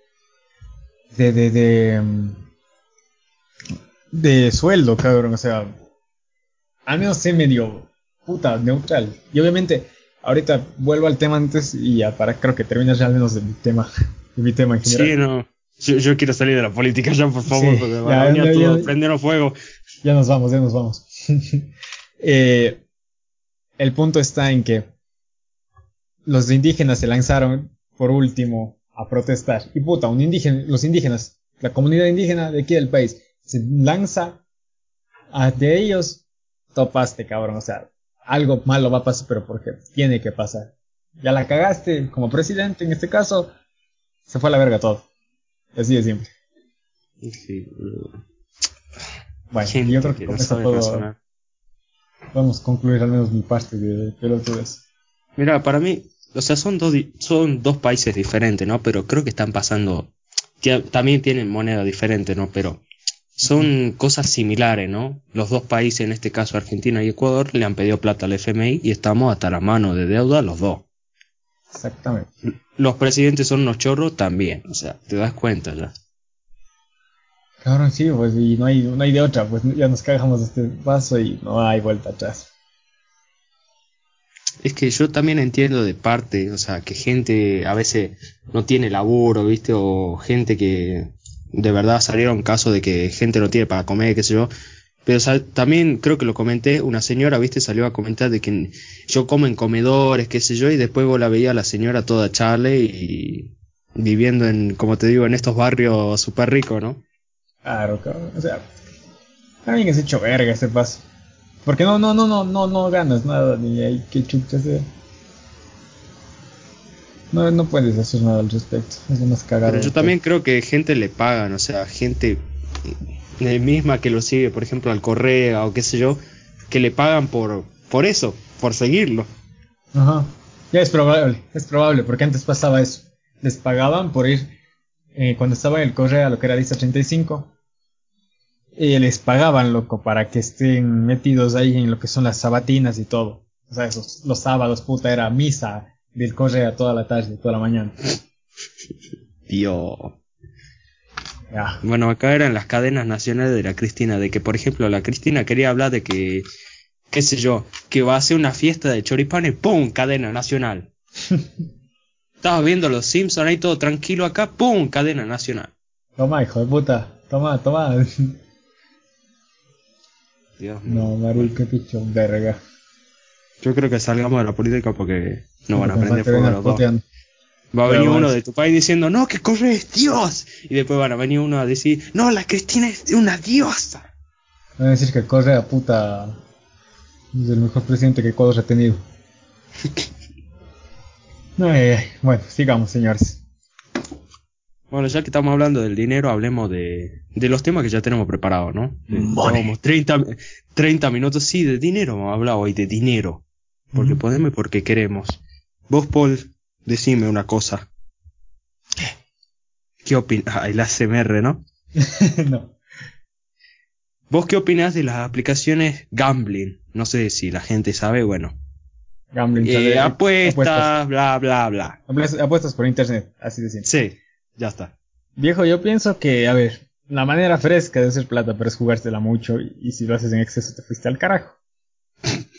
Speaker 2: de, de, de, mm, de sueldo, cabrón, o sea, al menos sé medio puta neutral. Y obviamente, ahorita vuelvo al tema antes y ya para creo que terminas ya al menos de mi tema, de mi tema en general.
Speaker 1: Sí, no. Yo, yo quiero salir de la política ya, por favor,
Speaker 2: Sí,
Speaker 1: porque
Speaker 2: ya, ya,
Speaker 1: todo,
Speaker 2: ya.
Speaker 1: prendieron fuego.
Speaker 2: Ya nos vamos, ya nos vamos. *laughs* Eh, el punto está en que los indígenas se lanzaron por último a protestar. Y puta, un indígena, los indígenas, la comunidad indígena de aquí del país, se lanza a de ellos, topaste, cabrón. O sea, algo malo va a pasar, pero porque tiene que pasar. Ya la cagaste como presidente, en este caso, se fue a la verga todo. Así de simple.
Speaker 1: Sí,
Speaker 2: Bueno,
Speaker 1: gente
Speaker 2: yo creo que
Speaker 1: que
Speaker 2: con
Speaker 1: no
Speaker 2: eso
Speaker 1: razonar.
Speaker 2: Vamos a concluir al menos mi parte de pelotudes.
Speaker 1: Mira, para mí, o sea, son dos, son dos países diferentes, ¿no? Pero creo que están pasando, que también tienen moneda diferente, ¿no? Pero son cosas similares, ¿no? Los dos países, en este caso Argentina y Ecuador, le han pedido plata al FMI y estamos hasta la mano de deuda los dos.
Speaker 2: Exactamente.
Speaker 1: Los presidentes son unos chorros también, o sea, te das cuenta ya.
Speaker 2: Cabrón, sí, pues, y no hay, no hay de otra, pues ya nos cagamos de este paso y no hay vuelta atrás.
Speaker 1: Es que yo también entiendo de parte, o sea, que gente a veces no tiene laburo, ¿viste? O gente que de verdad salieron casos de que gente no tiene para comer, qué sé yo. Pero también creo que lo comenté, una señora, ¿viste? Salió a comentar de que yo como en comedores, qué sé yo, y después vos la veía a la señora toda chale y viviendo en, como te digo, en estos barrios súper ricos, ¿no?
Speaker 2: Claro, cabrón. O sea, alguien es hecho verga ese paso. Porque no, no, no, no, no, no ganas nada, ni hay que chucha. No, no puedes hacer nada al respecto. Es más cagado.
Speaker 1: Pero yo también creo que gente le pagan, o sea, gente misma que lo sigue, por ejemplo, al Correa o qué sé yo, que le pagan por, por eso, por seguirlo.
Speaker 2: Ajá. Ya es probable, es probable, porque antes pasaba eso. Les pagaban por ir, eh, cuando estaba en el Correa, lo que era Lista 35, y les pagaban, loco, para que estén metidos ahí en lo que son las sabatinas y todo. O sea, esos, los sábados, puta, era misa del Correa toda la tarde, toda la mañana.
Speaker 1: Dios. Bueno, acá eran las cadenas nacionales de la Cristina, de que, por ejemplo, la Cristina quería hablar de que, qué sé yo, que va a hacer una fiesta de choripanes, ¡pum! Cadena nacional. *laughs* Estaba viendo los Simpsons ahí todo tranquilo acá, ¡pum! Cadena nacional.
Speaker 2: Toma, hijo de puta, toma, toma.
Speaker 1: Dios
Speaker 2: no, marica, qué pichón, verga.
Speaker 1: Yo creo que salgamos de la política porque no van a aprender fuego los dos. Va a venir uno de tu país diciendo, no, que corre es Dios. Y después van a venir uno a decir, no, la Cristina es una diosa.
Speaker 2: Van a decir que corre a puta es el mejor presidente que Ecuador ha tenido. *laughs* bueno, sigamos, señores.
Speaker 1: Bueno, ya que estamos hablando del dinero, hablemos de, de los temas que ya tenemos preparados, ¿no? Vamos, 30, 30 minutos, sí, de dinero vamos a hablar hoy, de dinero. Porque podemos y porque queremos. Vos, Paul, decime una cosa. ¿Qué opinas? Ah, el ACMR, ¿no? *laughs*
Speaker 2: no.
Speaker 1: ¿Vos qué opinas de las aplicaciones gambling? No sé si la gente sabe, bueno.
Speaker 2: Gambling,
Speaker 1: eh, apuestas, bla, bla, bla.
Speaker 2: Apuestas por internet, así de simple.
Speaker 1: Sí. Ya está.
Speaker 2: Viejo, yo pienso que, a ver, la manera fresca de hacer plata, pero es jugársela mucho y, si lo haces en exceso te fuiste al carajo. *laughs*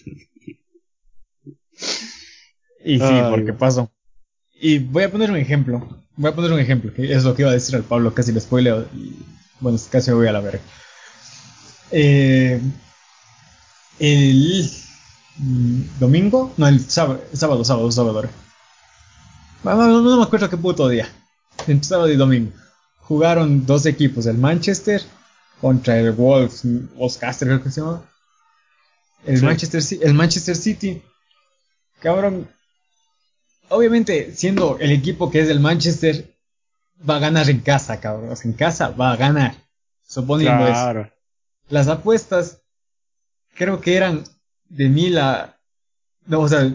Speaker 2: y sí, porque pasó. Y voy a poner un ejemplo. Voy a poner un ejemplo, que es lo que iba a decir al Pablo, casi le spoileo. Y, bueno, casi me voy a la verga. Eh, el domingo, no, el sábado, sábado, sábado, sábado. No, no, no me acuerdo qué puto día entre sábado y domingo. Jugaron dos equipos, el Manchester contra el Wolves, Wolfscaster creo que se llama. El, Manchester, el Manchester City. Cabrón. Obviamente, siendo el equipo que es el Manchester, va a ganar en casa, cabrón. en casa va a ganar. Suponiendo eso. Las apuestas, creo que eran de mil a. No, o sea,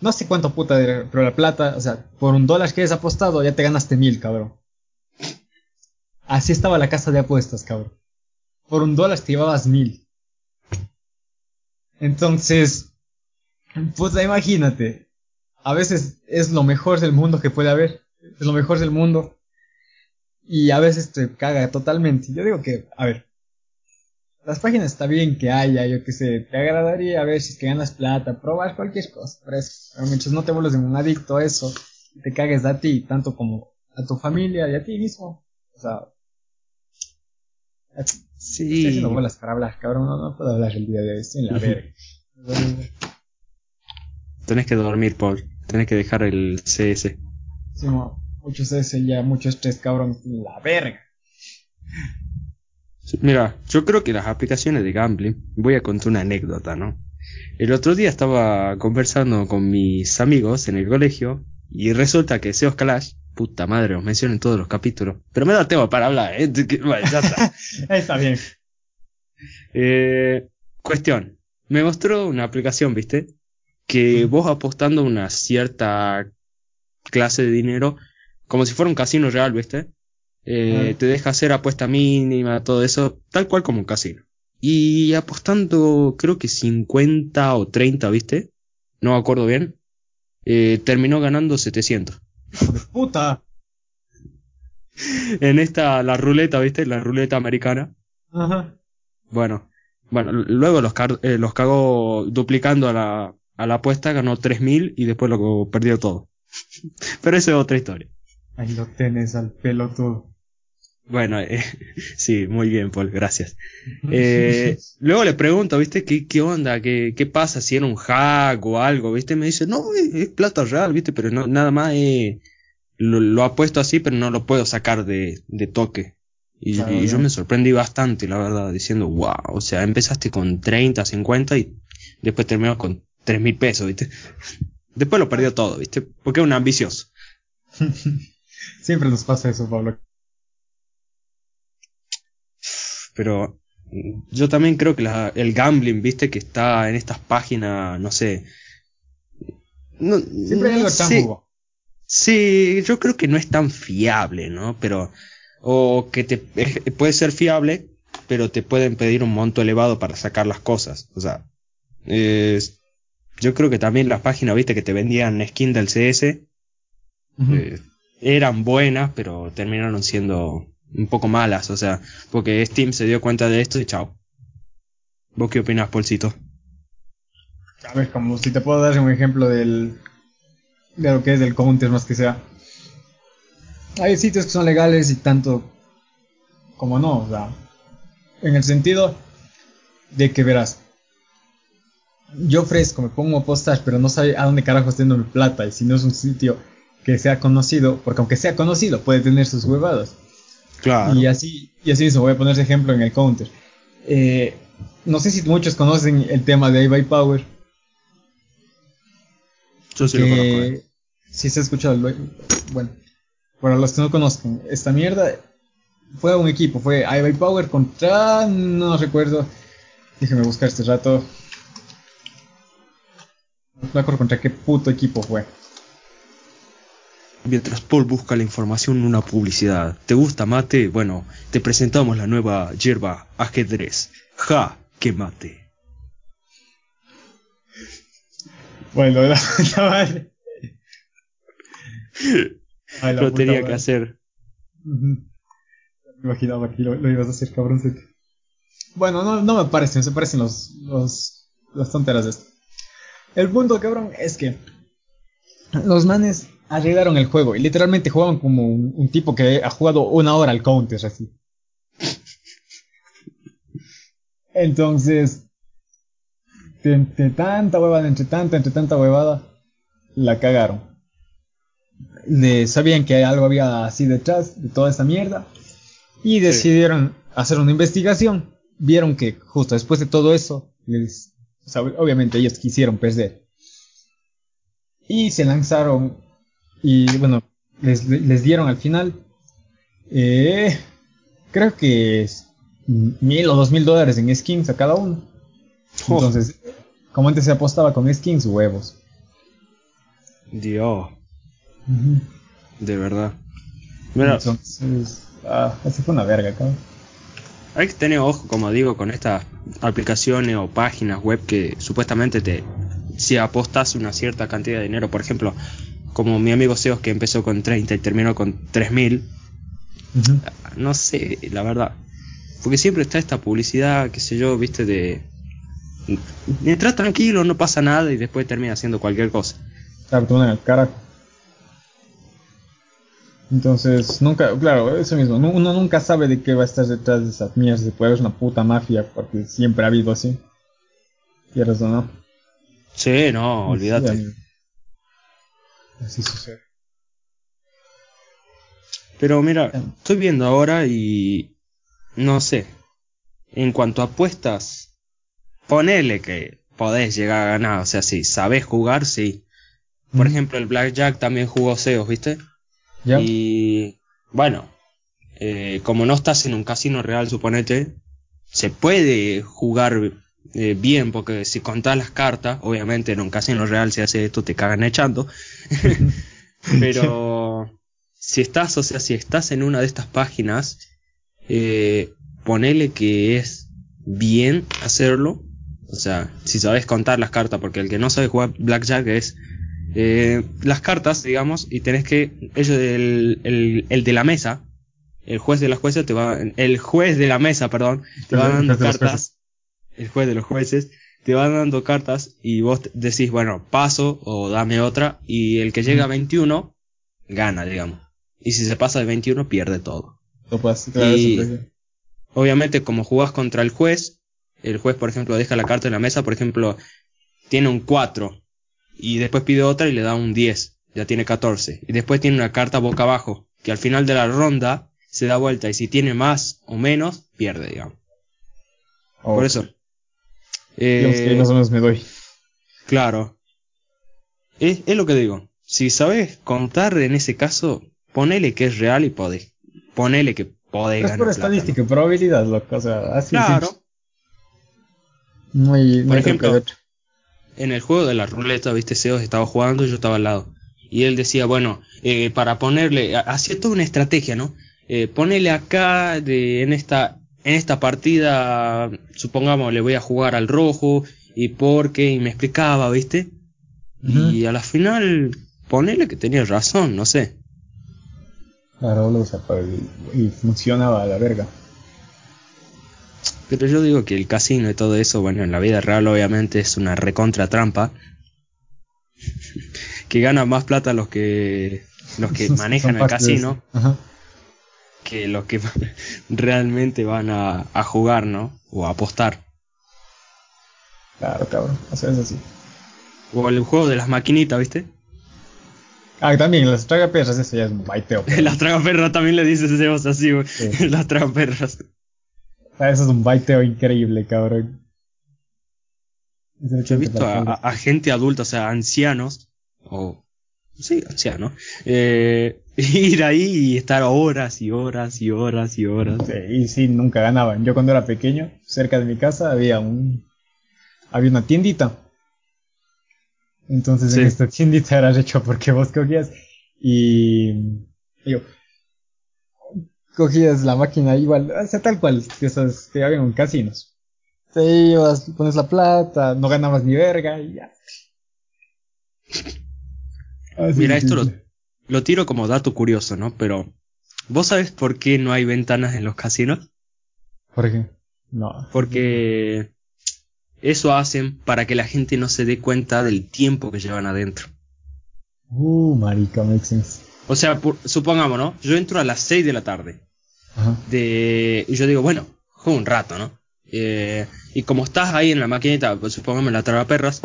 Speaker 2: no sé cuánto puta de, pero la plata, o sea, por un dólar que hayas apostado ya te ganaste mil, cabrón. Así estaba la casa de apuestas, cabrón. Por un dólar te llevabas mil. Entonces, puta, imagínate. A veces es lo mejor del mundo que puede haber. Es lo mejor del mundo. Y a veces te caga totalmente. Yo digo que, a ver, las páginas está bien que haya, yo que sé, te agradaría a ver si es que ganas plata, probar cualquier cosa, pero, mientras no te vuelvas un adicto a eso, te cagues a ti, tanto como a tu familia y a ti mismo, o sea, sí. Estoy haciendo bolas para hablar, cabrón, no, no puedo hablar el día de hoy, estoy en la *laughs* verga.
Speaker 1: Tenés que dormir, Paul, tenés que dejar el CS.
Speaker 2: Sí, mucho CS ya, mucho estrés, cabrón, la verga.
Speaker 1: Mira, yo creo que las aplicaciones de gambling, voy a contar una anécdota, ¿no? El otro día estaba conversando con mis amigos en el colegio y resulta que Seos Clash, puta madre, los menciono en todos los capítulos, pero me da tema para hablar, ¿eh? ya
Speaker 2: está. *laughs* está bien.
Speaker 1: Eh, cuestión, me mostró una aplicación, ¿viste? Que vos apostando una cierta clase de dinero, como si fuera un casino real, ¿viste? Eh, te deja hacer apuesta mínima, todo eso, tal cual como un casino. Y apostando, creo que 50 o 30, ¿viste? No me acuerdo bien. Eh, terminó ganando 700.
Speaker 2: ¡Hijo de puta! *laughs*
Speaker 1: en esta, la ruleta, ¿viste? La ruleta americana.
Speaker 2: Ajá.
Speaker 1: Bueno, bueno, luego los, car- eh, los cagó duplicando a la, a la apuesta, ganó 3000 y después lo perdió todo. *laughs* Pero eso es otra historia.
Speaker 2: Ahí lo tenés al pelotudo.
Speaker 1: Bueno, eh, *laughs* sí, muy bien, Paul, gracias. *laughs* Eh, luego le pregunto, ¿viste? ¿Qué, qué onda? ¿Qué, ¿Qué pasa si era un hack o algo? ¿Viste? Me dice, no, es, es plata real, ¿viste? Pero no, nada más eh, lo, lo ha puesto así, pero no lo puedo sacar de, de toque. Y,
Speaker 2: Claro,
Speaker 1: y yo me sorprendí bastante, la verdad, diciendo, wow, o sea, empezaste con 30, 50 y después terminó con 3 mil pesos, ¿viste? Después lo perdió todo, ¿viste? Porque es un ambicioso. *laughs*
Speaker 2: Siempre nos pasa eso, Pablo.
Speaker 1: Pero yo también creo que la- el gambling, viste, que está en estas páginas, no sé. No,
Speaker 2: Siempre
Speaker 1: no sé. Sí, yo creo que no es tan fiable, ¿no? Pero, o que te, eh, puede ser fiable, pero te pueden pedir un monto elevado para sacar las cosas. O sea, es- yo creo que también las páginas, viste, que te vendían skin del CS, eh, eran buenas, pero terminaron siendo un poco malas, o sea, porque Steam se dio cuenta de esto y chao. ¿Vos qué opinás, Polcito?
Speaker 2: A ver, como si te puedo dar un ejemplo del de lo que es del counter más que sea. Hay sitios que son legales y tanto como no, o sea, en el sentido de que verás, yo ofrezco, me pongo a postar, pero no sabe a dónde carajo está yendo mi plata y si no es un sitio que sea conocido, porque aunque sea conocido puede tener sus huevadas.
Speaker 1: Claro.
Speaker 2: Y así, y así mismo voy a poner ese ejemplo en el counter. Eh, no sé si muchos conocen el tema de iBuy Power.
Speaker 1: Yo sí lo conozco.
Speaker 2: que
Speaker 1: eh.
Speaker 2: si se ha escuchado. Bueno, para los que no conozcan, esta mierda fue un equipo, fue iBuy Power contra. No recuerdo. Déjeme buscar este rato. No me acuerdo contra qué puto equipo fue.
Speaker 1: Mientras Paul busca la información en una publicidad. ¿Te gusta mate? Bueno, te presentamos la nueva hierba ajedrez. Ja, que mate.
Speaker 2: Bueno, la *laughs* madre. *laughs* Ay, la
Speaker 1: Lo tenía que hacer.
Speaker 2: Me imaginaba que lo, lo ibas a hacer, cabroncete. Bueno, no, no me parecen, se parecen los, los, las tonteras de esto. El punto, cabrón, es que los manes arreglaron el juego y literalmente jugaban como un, un tipo que ha jugado una hora al counter, así. Entonces, entre tanta huevada, entre tanta, entre tanta huevada, la cagaron. Le, sabían que algo había así detrás de toda esta mierda y decidieron hacer una investigación. Vieron que justo después de todo eso, les, o sea, obviamente ellos quisieron perder. Y se lanzaron y bueno, les, les dieron al final, eh, creo que es mil o dos mil dólares en skins a cada uno.
Speaker 1: Oh.
Speaker 2: Entonces, como antes se apostaba con skins, huevos.
Speaker 1: Dios, de verdad. Mira,
Speaker 2: Entonces, ah, así fue una verga, cabrón.
Speaker 1: Hay que tener ojo, como digo, con estas aplicaciones o páginas web que supuestamente te, si apostas una cierta cantidad de dinero, por ejemplo, como mi amigo Seos que empezó con 30 y terminó con 3000,
Speaker 2: Ujú.
Speaker 1: no sé, la verdad. Porque siempre está esta publicidad, qué sé yo, viste, de... Entras tranquilo, no pasa nada y después termina haciendo cualquier cosa.
Speaker 2: Claro, te mandan al carajo. Entonces, nunca, claro, eso mismo, uno nunca sabe de qué va a estar detrás de esas mierdas, puede ver una puta mafia, porque siempre ha habido así. ¿Quieres o no?
Speaker 1: Sí, no, olvídate.
Speaker 2: Así sucede.
Speaker 1: Pero mira, estoy viendo ahora y no sé. En cuanto a apuestas, ponele que podés llegar a ganar. O sea, si sabés jugar, sí. Por ejemplo, el Blackjack también jugó Seos, ¿viste? Y bueno, eh, como no estás en un casino real, suponete, se puede jugar eh, bien, porque si contás las cartas, obviamente en un casino real si hace esto te cagan echando. *laughs* Pero si estás, o sea, si estás en una de estas páginas, eh, ponele que es bien hacerlo. O sea, si sabes contar las cartas, porque el que no sabe jugar Blackjack es eh, las cartas, digamos, y tenés que, ellos, el, el, el de la mesa, el juez de las jueces te va, el juez de la mesa, perdón, te va dando cartas, el juez de los jueces, te va dando cartas y vos decís, bueno, paso o dame otra, y el que llega a 21 gana, digamos. Y si se pasa de 21 pierde todo. y, obviamente como jugás contra el juez, el juez por ejemplo deja la carta en la mesa, por ejemplo, tiene un 4 y después pide otra y le da un 10, ya tiene 14. Y después tiene una carta boca abajo, que al final de la ronda se da vuelta y si tiene más o menos, pierde, digamos. Por eso.
Speaker 2: Eh, más o menos me doy.
Speaker 1: Claro. Es, es lo que digo. Si sabes contar en ese caso, ponele que es real y podés. Ponele que podés
Speaker 2: ganar. Es por estadística y probabilidad, loco. O sea, así.
Speaker 1: Claro.
Speaker 2: Muy,
Speaker 1: por ejemplo, en el juego de la ruleta, viste, Seos estaba jugando y yo estaba al lado. Y él decía, bueno, eh, para ponerle, hacía toda una estrategia, ¿no? Eh, ponele acá, de, en esta, en esta partida, supongamos, le voy a jugar al rojo, y por qué, y me explicaba, viste. Y a la final, ponele que tenía razón, no sé.
Speaker 2: Claro, lo y funcionaba a la verga.
Speaker 1: Pero yo digo que el casino y todo eso, bueno, en la vida real obviamente es una recontra trampa. *laughs* que gana más plata los que los que *laughs* manejan el casino que los que *laughs* realmente van a, a, jugar, ¿no? O a apostar.
Speaker 2: Claro, cabrón, o sea, es así.
Speaker 1: O el juego de las maquinitas, ¿viste?
Speaker 2: Ah, también, las tragaperras, eso ya es un baiteo.
Speaker 1: las tragaperras también le dices así, güey. las tragaperras.
Speaker 2: Ah, eso es un baiteo increíble, cabrón.
Speaker 1: Yo he visto a, gente adulta, o sea, ancianos, o sí, ancianos, eh, *laughs* ir ahí y estar horas y horas y horas y horas.
Speaker 2: y sí, nunca ganaban. Yo cuando era pequeño, cerca de mi casa había un, había una tiendita. Entonces en esta tiendita era hecho porque vos cogías y yo, cogías la máquina igual, o sea, tal cual, que esas te hagan en casinos. Te ibas, pones la plata, no ganabas ni verga y ya.
Speaker 1: Mira, esto lo, lo, tiro como dato curioso, ¿no? Pero, ¿vos sabes por qué no hay ventanas en los casinos?
Speaker 2: ¿Por qué? No.
Speaker 1: Porque eso hacen para que la gente no se dé cuenta del tiempo que llevan adentro.
Speaker 2: Uh, marica, makes sense.
Speaker 1: O sea, supongamos, ¿no? Yo entro a las 6 de la tarde. De, y yo digo, bueno, juego un rato, ¿no? Eh, y como estás ahí en la maquinita, pues supongamos en la traba perras,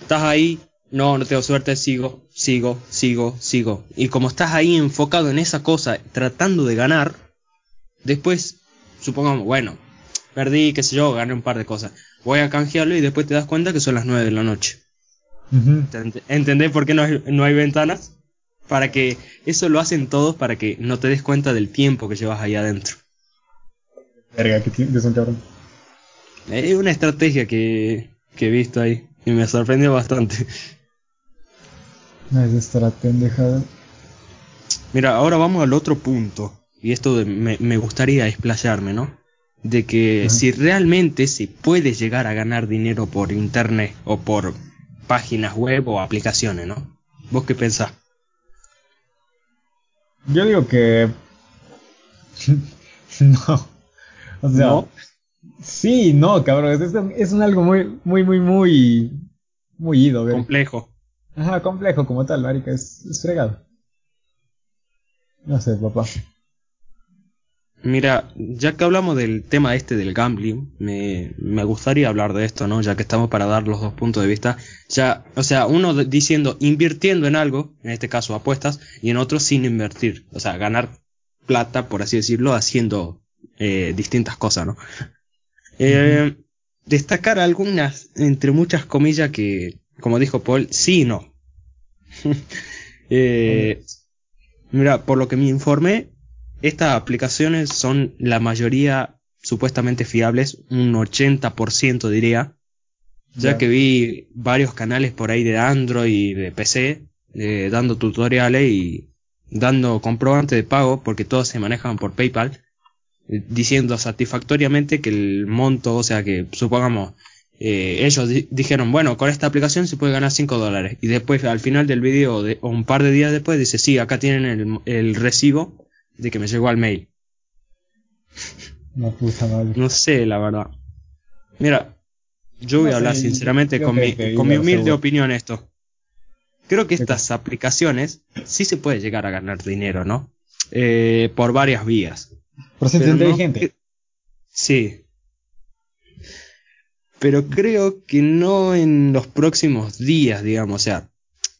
Speaker 1: estás ahí, no, no tengo suerte, sigo, sigo, sigo, sigo. Y como estás ahí enfocado en esa cosa, tratando de ganar, después, supongamos, bueno, perdí, qué sé yo, gané un par de cosas. Voy a canjearlo y después te das cuenta que son las 9 de la noche. ¿Entendés por qué no hay, no hay ventanas? Para que eso lo hacen todos para que no te des cuenta del tiempo que llevas ahí adentro.
Speaker 2: Verga, que es un cabrón.
Speaker 1: Es una estrategia que, que he visto ahí y me sorprendió bastante.
Speaker 2: No es estar pendejada.
Speaker 1: Mira, ahora vamos al otro punto. Y esto me, me gustaría explayarme, ¿no? De que si realmente se puede llegar a ganar dinero por internet o por páginas web o aplicaciones, ¿no? ¿Vos qué pensás?
Speaker 2: Yo digo que. *laughs* no. O sea. ¿No? Sí, no, cabrón. Es, es un algo muy, muy, muy, muy. Muy ido,
Speaker 1: ¿verdad? Complejo.
Speaker 2: Ajá, complejo como tal, marica. Es, es fregado. No sé, papá.
Speaker 1: Mira, ya que hablamos del tema este del gambling, me, me, gustaría hablar de esto, ¿no? Ya que estamos para dar los dos puntos de vista. Ya, o sea, uno diciendo invirtiendo en algo, en este caso apuestas, y en otro sin invertir. O sea, ganar plata, por así decirlo, haciendo eh, distintas cosas, ¿no? Eh, destacar algunas, entre muchas comillas, que, como dijo Paul, sí y no. *laughs* eh, mira, por lo que me informé, estas aplicaciones son la mayoría supuestamente fiables, un 80% diría, ya que vi varios canales por ahí de Android y de PC eh, dando tutoriales y dando comprobante de pago, porque todos se manejan por PayPal, eh, diciendo satisfactoriamente que el monto, o sea que supongamos, eh, ellos dijeron, bueno, con esta aplicación se puede ganar 5 dólares. Y después al final del video, de, o un par de días después, dice, sí, acá tienen el, el recibo de que me llegó al mail.
Speaker 2: No, puta madre.
Speaker 1: No sé, la verdad. Mira, yo voy a hablar sinceramente con mi, con mi humilde opinión esto. Creo que estas aplicaciones sí se puede llegar a ganar dinero, ¿no? Eh, por varias vías.
Speaker 2: Proceso inteligente.
Speaker 1: sí. Pero creo que no en los próximos días, digamos, o sea,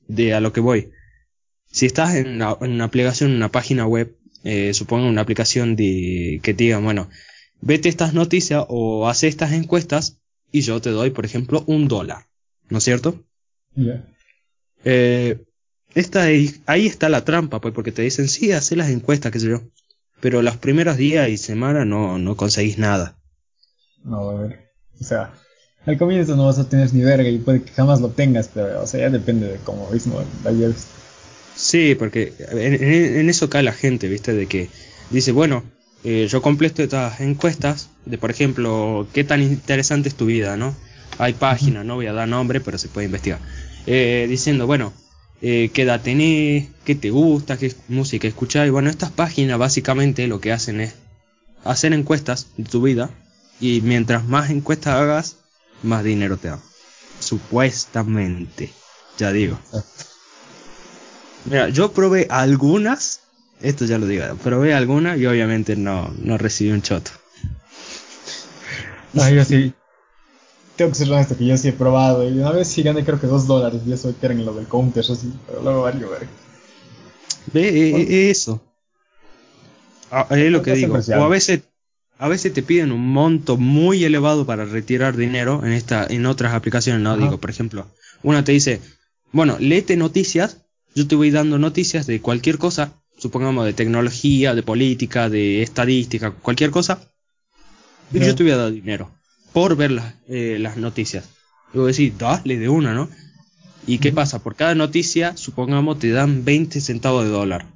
Speaker 1: de a lo que voy. Si estás en una, en una aplicación, en una página web, eh, supongo una aplicación de, que te diga, bueno, vete estas noticias o hace estas encuestas y yo te doy, por ejemplo, un dólar. ¿No es cierto? Eh, esta, ahí está la trampa, pues, porque te dicen, sí, hace las encuestas, qué sé yo. Pero los primeros días y semanas no, no conseguís nada.
Speaker 2: No, a ver. O sea, al comienzo no vas a tener ni verga y puede que jamás lo tengas, pero, o sea, ya depende de cómo mismo la lleves.
Speaker 1: Sí, porque en, eso cae la gente, ¿viste? De que dice, bueno, eh, yo completo estas encuestas de, por ejemplo, qué tan interesante es tu vida, ¿no? Hay páginas, no voy a dar nombre, pero se puede investigar. Eh, diciendo, bueno, eh, qué edad tenés, qué te gusta, qué música escuchás. Y bueno, estas páginas básicamente lo que hacen es hacer encuestas de tu vida y mientras más encuestas hagas, más dinero te dan. Supuestamente, ya digo. Mira, yo probé algunas, esto ya lo digo, probé algunas y obviamente no, no recibí un choto.
Speaker 2: No, yo sí. Tengo que ser honesto que yo sí he probado. Y una vez sí gané creo que dos dólares. Y eso que era en lo del counter, así. Pero luego valió ver.
Speaker 1: Ve, eh, eh, eso. Ah, es lo que digo. O a veces, a veces te piden un monto muy elevado para retirar dinero en esta, en otras aplicaciones, no digo, por ejemplo, una te dice, bueno, léete noticias, yo te voy dando noticias de cualquier cosa, supongamos de tecnología, de política, de estadística, cualquier cosa, y yo te voy a dar dinero por ver las, eh, las noticias. Luego decir, dale de una, ¿no? ¿Y qué pasa? Por cada noticia, supongamos, te dan 20 centavos de dólar.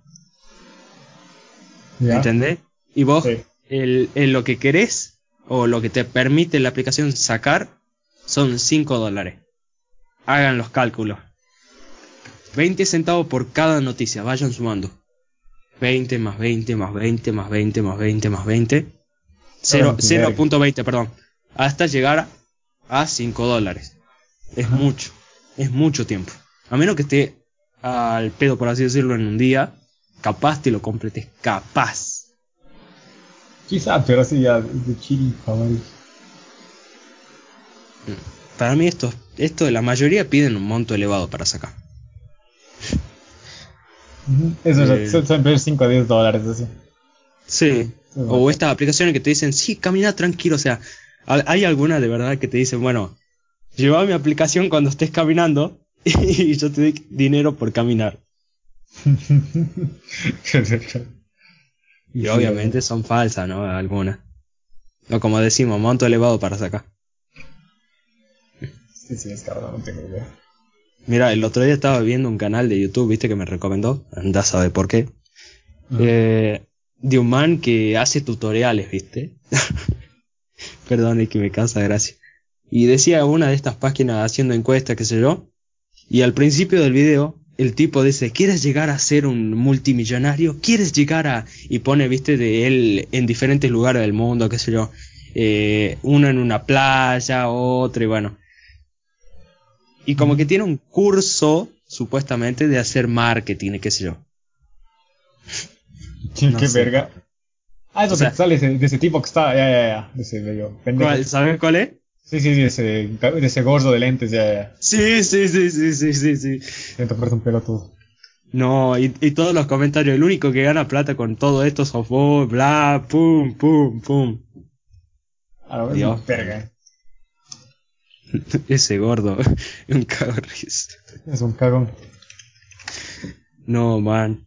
Speaker 1: ¿Entendés? Y vos, el, lo que querés, o lo que te permite la aplicación sacar, son 5 dólares. Hagan los cálculos. 20 centavos por cada noticia, vayan sumando. 20 más 20 más 20 más 20 más 20 más 20. 0.20, perdón. Hasta llegar a 5 dólares. Es mucho. Es mucho tiempo. A menos que esté al pedo, por así decirlo, en un día, capaz te lo completes. Capaz.
Speaker 2: Quizá, pero así ya de chiri,
Speaker 1: Para mí esto, esto de la mayoría piden un monto elevado para sacar.
Speaker 2: Eso eh, son 5 a 10 dólares así.
Speaker 1: Sí. O estas aplicaciones que te dicen, sí, camina tranquilo. O sea, hay algunas de verdad que te dicen, bueno, lleva mi aplicación cuando estés caminando *laughs* y yo te doy dinero por caminar. *laughs* y obviamente son falsas, ¿no? Algunas. O como decimos, monto elevado para sacar.
Speaker 2: Sí, sí, es cabrón, no tengo idea.
Speaker 1: Mira, el otro día estaba viendo un canal de YouTube, viste, que me recomendó, anda sabe por qué. Eh, de un man que hace tutoriales, viste. *laughs* Perdón, es que me cansa gracia. Y decía una de estas páginas haciendo encuestas, qué sé yo. Y al principio del video, el tipo dice, ¿quieres llegar a ser un multimillonario? ¿Quieres llegar a...? Y pone, viste, de él en diferentes lugares del mundo, qué sé yo. Eh, uno en una playa, otro, y bueno. Y como que tiene un curso, supuestamente, de hacer marketing, qué sé yo.
Speaker 2: qué verga. Ah, eso que sale de ese tipo que está, ya, ya, ya, de ese medio
Speaker 1: ¿Cuál, ¿Sabes cuál es?
Speaker 2: Sí, sí, sí, ese, de ese gordo de lentes, ya, ya.
Speaker 1: Sí, sí, sí, sí, sí, sí, sí.
Speaker 2: Siento parece un pelotudo.
Speaker 1: No, y, y todos los comentarios, el único que gana plata con todo esto es bla, pum, pum, pum.
Speaker 2: Ahora, Dios. verga. *laughs*
Speaker 1: Ese gordo, *laughs* un cagón.
Speaker 2: Es un cagón.
Speaker 1: No, man.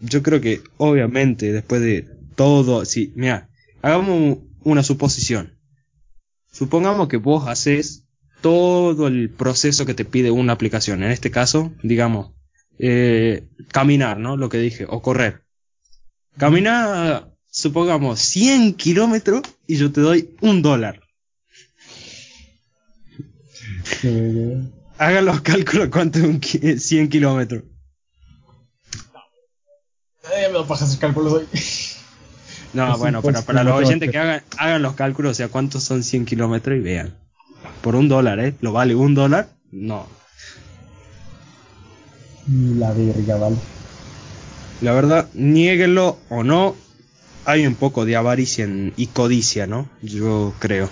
Speaker 1: Yo creo que, obviamente, después de todo, si, mira, hagamos una suposición. Supongamos que vos haces todo el proceso que te pide una aplicación. En este caso, digamos, eh, caminar, ¿no? Lo que dije, o correr. Camina, supongamos, 100 kilómetros y yo te doy un dólar. Hagan los cálculos cuánto es un 100 kilómetros.
Speaker 2: Eh, me lo pasas hacer cálculos hoy.
Speaker 1: No, bueno, pero para los oyentes que hagan, hagan los cálculos, o sea, cuántos son 100 kilómetros y vean. Por un dólar, ¿eh? ¿Lo vale un dólar? No.
Speaker 2: La verga, vale.
Speaker 1: La verdad, niéguenlo o no, hay un poco de avaricia y codicia, ¿no? Yo creo.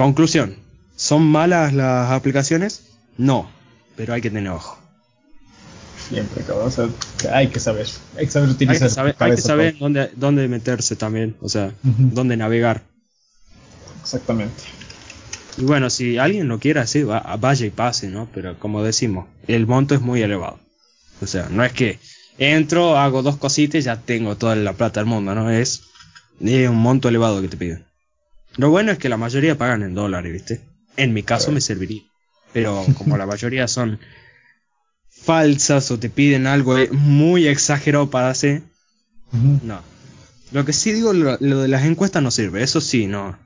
Speaker 1: Conclusión. ¿Son malas las aplicaciones? No, pero hay que tener ojo.
Speaker 2: Siempre, cabrón. O sea, hay que saber. Hay que saber utilizar.
Speaker 1: Hay que saber, dónde, dónde meterse también. O sea, dónde navegar.
Speaker 2: Exactamente.
Speaker 1: Y bueno, si alguien lo quiere así, vaya y pase, ¿no? Pero como decimos, el monto es muy elevado. O sea, no es que entro, hago dos cositas y ya tengo toda la plata del mundo, ¿no? Es, un monto elevado que te piden. Lo bueno es que la mayoría pagan en dólares, ¿viste? En mi caso me serviría. Pero como la mayoría son falsas o te piden algo muy exagerado para hacer, no. Lo que sí digo, lo, de las encuestas no sirve, eso sí, no.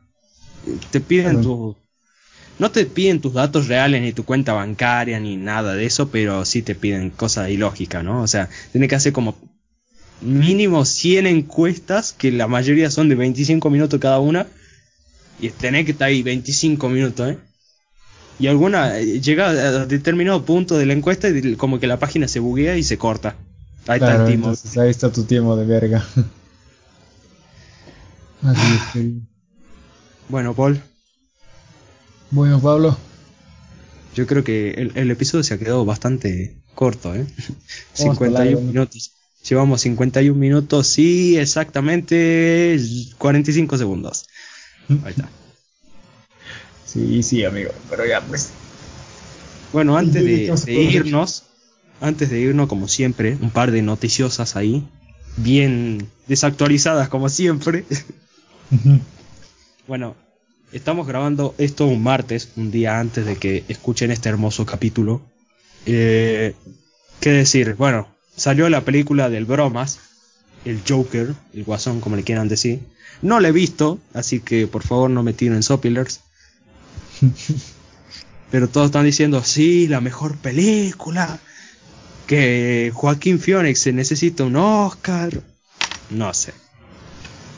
Speaker 1: Te piden tu... No te piden tus datos reales, ni tu cuenta bancaria, ni nada de eso, pero sí te piden cosas ilógicas, ¿no? O sea, tiene que hacer como mínimo 100 encuestas, que la mayoría son de 25 minutos cada una, y tenés que estar ahí 25 minutos, ¿eh? y alguna llega a determinado punto de la encuesta y como que la página se buguea y se corta. Ahí está el timo.
Speaker 2: ahí está tu timo de verga.
Speaker 1: bueno, Paul.
Speaker 2: Bueno, Pablo.
Speaker 1: Yo creo que el, episodio se ha quedado bastante corto, ¿eh? 51 *laughs* minutos. Llevamos 51 minutos y exactamente 45 segundos. Ahí está.
Speaker 2: Sí, sí, amigo, pero ya pues.
Speaker 1: Bueno, antes de, irnos, antes de irnos, como siempre, un par de noticiosas ahí, bien desactualizadas como siempre. bueno, estamos grabando esto un martes, un día antes de que escuchen este hermoso capítulo. Eh, ¿Qué decir? Bueno, salió la película del Bromas, el Joker, el Guasón, como le quieran decir. No la he visto, así que por favor no me tiren sopilers. *laughs* Pero todos están diciendo, sí, la mejor película. Que Joaquín Phoenix se necesita un Oscar. No sé.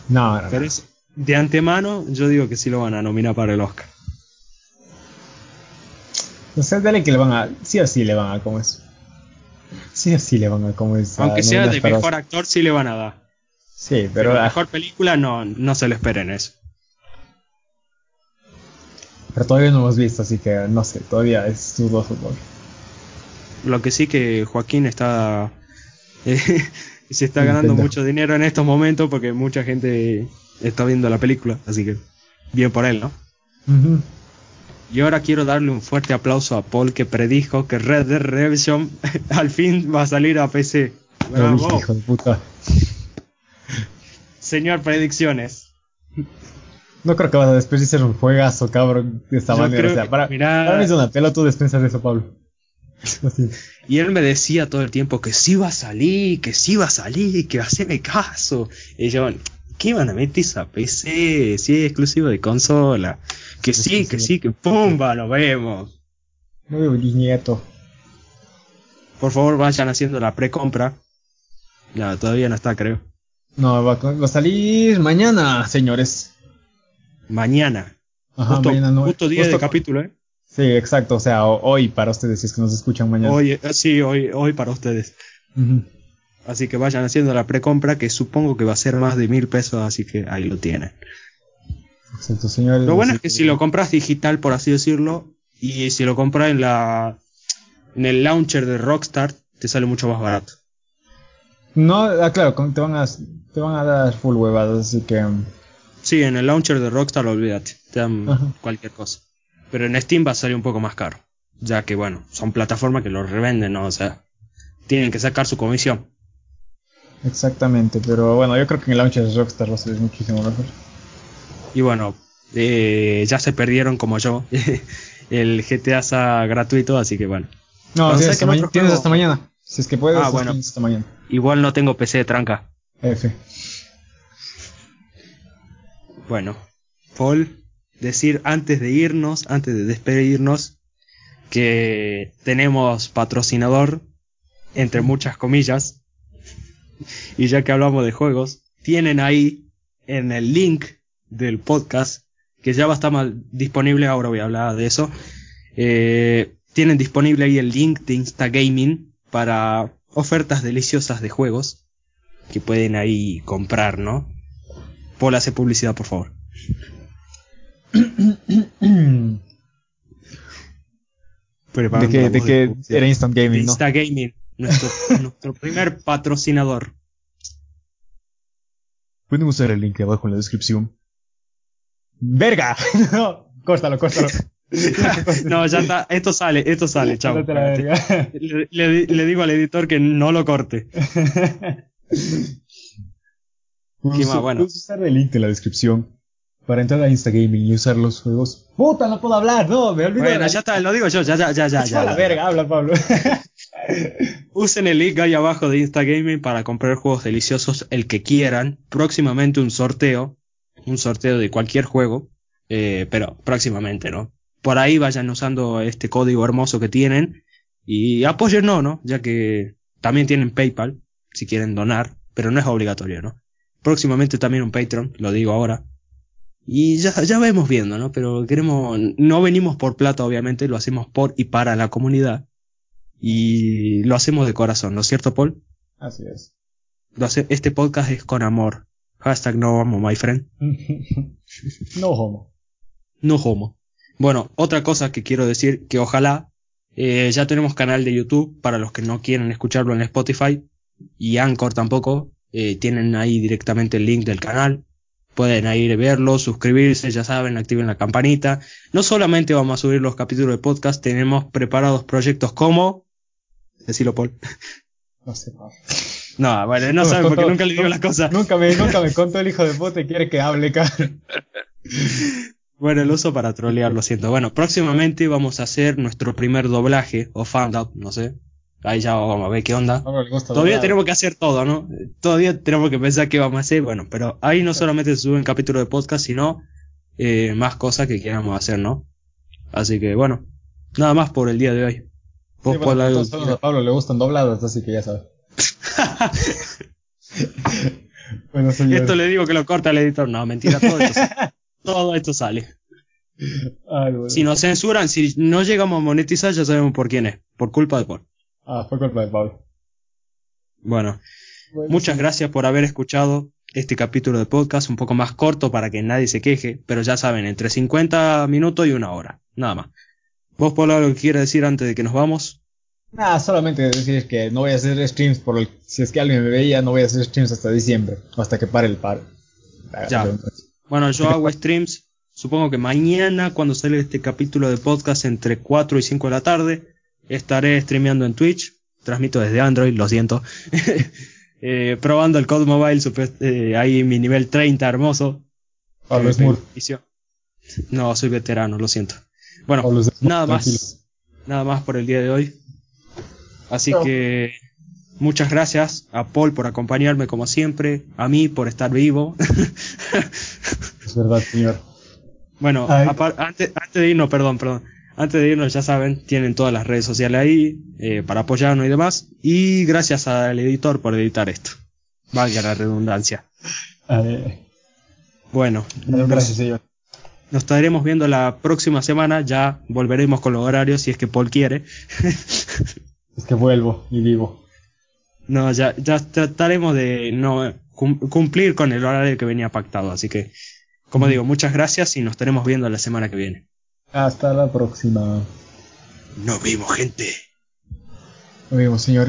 Speaker 2: No, no,
Speaker 1: Pero de antemano yo digo que sí lo van a nominar para el Oscar.
Speaker 2: O sea, dale que le van a... Sí o sí le van a como eso. Sí o sí le van a como eso.
Speaker 1: Aunque sea de mejor actor, sí le van a dar.
Speaker 2: Sí, pero...
Speaker 1: la mejor película no, no se le esperen eso.
Speaker 2: Pero todavía no hemos visto, así que no sé, todavía es dudoso.
Speaker 1: Lo que sí que Joaquín está... *laughs* Eh, se está ganando mucho dinero en estos momentos porque mucha gente está viendo la película, así que bien por él, ¿no? Y ahora quiero darle un fuerte aplauso a Paul que predijo que Red Dead Redemption *laughs* al fin va a salir a PC.
Speaker 2: Bravo. Hijo de puta.
Speaker 1: Señor predicciones.
Speaker 2: No creo que vas a desperdiciar un juegazo, cabrón, de esta manera. O sea, para, mí es una pela, tú despensas eso, Pablo. *laughs*
Speaker 1: y él me decía todo el tiempo que sí va a salir, que sí va a salir, que haceme caso. Y yo, ¿qué van a meter esa PC? Si es exclusivo de consola. Que sí, que sí, que pumba, nos vemos.
Speaker 2: Muy nieto.
Speaker 1: Por favor, vayan haciendo la precompra. Ya, todavía no está, creo.
Speaker 2: No, va a salir mañana, señores.
Speaker 1: Mañana.
Speaker 2: Ajá, justo, mañana no,
Speaker 1: justo día de capítulo, ¿eh?
Speaker 2: Sí, exacto, o sea, hoy para ustedes, si es que nos escuchan mañana.
Speaker 1: Hoy, eh, sí, hoy, hoy para ustedes. Así que vayan haciendo la precompra, que supongo que va a ser más de mil pesos, así que ahí lo tienen.
Speaker 2: Exacto, señores.
Speaker 1: Lo bueno es que si lo compras digital, por así decirlo, y si lo compras en la en el launcher de Rockstar, te sale mucho más barato.
Speaker 2: No, ah, claro, te van a, te van a dar full huevadas, así que
Speaker 1: Sí, en el launcher de Rockstar, olvídate, te dan cualquier cosa. Pero en Steam va a salir un poco más caro, ya que bueno, son plataformas que lo revenden, ¿no? O sea, tienen que sacar su comisión.
Speaker 2: Exactamente, pero bueno, yo creo que en el launcher de Rockstar va a salir muchísimo mejor.
Speaker 1: Y bueno, eh, ya se perdieron como yo *laughs* el GTA SA gratuito, así que bueno.
Speaker 2: No, tienes, hasta, ma- tienes hasta mañana. Si es que puedes,
Speaker 1: Ah, bueno.
Speaker 2: hasta mañana.
Speaker 1: Igual no tengo PC de tranca.
Speaker 2: F.
Speaker 1: Bueno, Paul, decir antes de irnos, antes de despedirnos, que tenemos patrocinador, entre muchas comillas, y ya que hablamos de juegos, tienen ahí en el link del podcast, que ya va a estar mal disponible, ahora voy a hablar de eso, eh, tienen disponible ahí el link de Instagaming para ofertas deliciosas de juegos que pueden ahí comprar, ¿no? Paul hace publicidad, por favor. *coughs*
Speaker 2: ¿De qué, de qué era Instant Gaming, no?
Speaker 1: Instagaming, nuestro, *laughs* nuestro primer patrocinador.
Speaker 2: Pueden usar el link abajo en la descripción. ¡Verga! *laughs* no, córtalo, córtalo. *laughs*
Speaker 1: No, ya está, esto sale, esto sale, chao. Le, le- le digo al editor que no lo corte.
Speaker 2: Puedes,
Speaker 1: más? Bueno.
Speaker 2: puedes usar el link en la descripción para entrar a Instagaming y usar los juegos. ¡Puta, no puedo hablar! No, me olvidé.
Speaker 1: Bueno, ya está, lo digo yo, ya, ya, ya, ya.
Speaker 2: Ya,
Speaker 1: ya,
Speaker 2: la
Speaker 1: ya.
Speaker 2: verga, habla Pablo. *laughs*
Speaker 1: Usen el link ahí abajo de Instagaming para comprar juegos deliciosos, el que quieran. Próximamente un sorteo, un sorteo de cualquier juego, eh, pero próximamente, ¿no? Por ahí vayan usando este código hermoso que tienen y apóyennos, ¿no? Ya que también tienen PayPal, si quieren donar, pero no es obligatorio, ¿no? Próximamente también un Patreon, lo digo ahora. Y ya, ya vemos viendo, ¿no? Pero queremos, no venimos por plata, obviamente, lo hacemos por y para la comunidad. Y lo hacemos de corazón, ¿no es cierto, Paul?
Speaker 2: Así es.
Speaker 1: Lo hace- este podcast es con amor. Hashtag no homo, my friend. *laughs*
Speaker 2: no homo.
Speaker 1: No homo. Bueno, otra cosa que quiero decir, que ojalá, eh, ya tenemos canal de YouTube para los que no quieren escucharlo en Spotify y Anchor tampoco, eh, tienen ahí directamente el link del canal. Pueden ahí verlo, suscribirse, ya saben, activen la campanita. No solamente vamos a subir los capítulos de podcast, tenemos preparados proyectos como... Decilo, Paul. *laughs*
Speaker 2: No sé, Pablo.
Speaker 1: No, bueno, no saben porque nunca le digo las cosas.
Speaker 2: Nunca me, *laughs* nunca me contó el hijo de puta y quiere que hable, cabrón. *laughs*
Speaker 1: Bueno, lo uso para trolear, lo siento. Bueno, próximamente vamos a hacer nuestro primer doblaje o fan out, no sé. Ahí ya vamos a ver qué onda.
Speaker 2: Gusta
Speaker 1: Todavía tenemos que hacer todo, ¿no? Todavía tenemos que pensar qué vamos a hacer. Bueno, pero ahí no solamente se suben capítulos de podcast, sino eh, más cosas que queramos hacer, ¿no? Así que bueno, nada más por el día de hoy.
Speaker 2: Sí,
Speaker 1: Vos,
Speaker 2: bueno,
Speaker 1: algo
Speaker 2: sabemos, a Pablo le gustan dobladas, así que ya sabes. *laughs* bueno.
Speaker 1: Esto le digo que lo corta el editor. No, mentira, todo esto sale. todo esto sale.
Speaker 2: Ay, bueno.
Speaker 1: Si nos censuran, si no llegamos a monetizar, ya sabemos por quién es. Por culpa de Paul.
Speaker 2: Ah, fue culpa de Pablo.
Speaker 1: Bueno,
Speaker 2: Bueno,
Speaker 1: Muchas
Speaker 2: sí.
Speaker 1: gracias por haber escuchado este capítulo de podcast, un poco más corto para que nadie se queje, pero ya saben, entre 50 minutos y una hora, nada más. ¿Vos, Pablo, algo que quieras decir antes de que nos vamos?
Speaker 2: Nada, solamente decir que no voy a hacer streams por el... Si es que alguien me veía, no voy a hacer streams hasta diciembre, hasta que pare el paro.
Speaker 1: Ya. Bueno, yo hago streams, supongo que mañana, cuando sale este capítulo de podcast, entre 4 y 5 de la tarde, estaré streameando en Twitch, transmito desde Android, lo siento. *laughs* Eh, probando el Code Mobile, supe- eh, ahí mi nivel 30 hermoso.
Speaker 2: Pablo
Speaker 1: Eh. No, soy veterano, lo siento. Bueno,
Speaker 2: Pablo
Speaker 1: nada
Speaker 2: tranquilo.
Speaker 1: más. Nada más por el día de hoy. Así que muchas gracias a Paul por acompañarme como siempre, a mí por estar vivo. *laughs*
Speaker 2: Es verdad, señor.
Speaker 1: bueno, antes, antes de irnos, perdón, perdón. Antes de irnos, ya saben, tienen todas las redes sociales ahí eh, para apoyarnos y demás. Y gracias al editor por editar esto. Valga la redundancia.
Speaker 2: Eh, Bueno, gracias, señor.
Speaker 1: nos estaremos viendo la próxima semana. Ya volveremos con los horarios si es que Paul quiere. *laughs*
Speaker 2: Es que vuelvo y vivo.
Speaker 1: No, ya, ya trataremos de no cum- cumplir con el horario que venía pactado. Así que, como digo, muchas gracias y nos estaremos viendo la semana que viene.
Speaker 2: Hasta la próxima.
Speaker 1: Nos vemos, gente.
Speaker 2: Nos vemos, señor.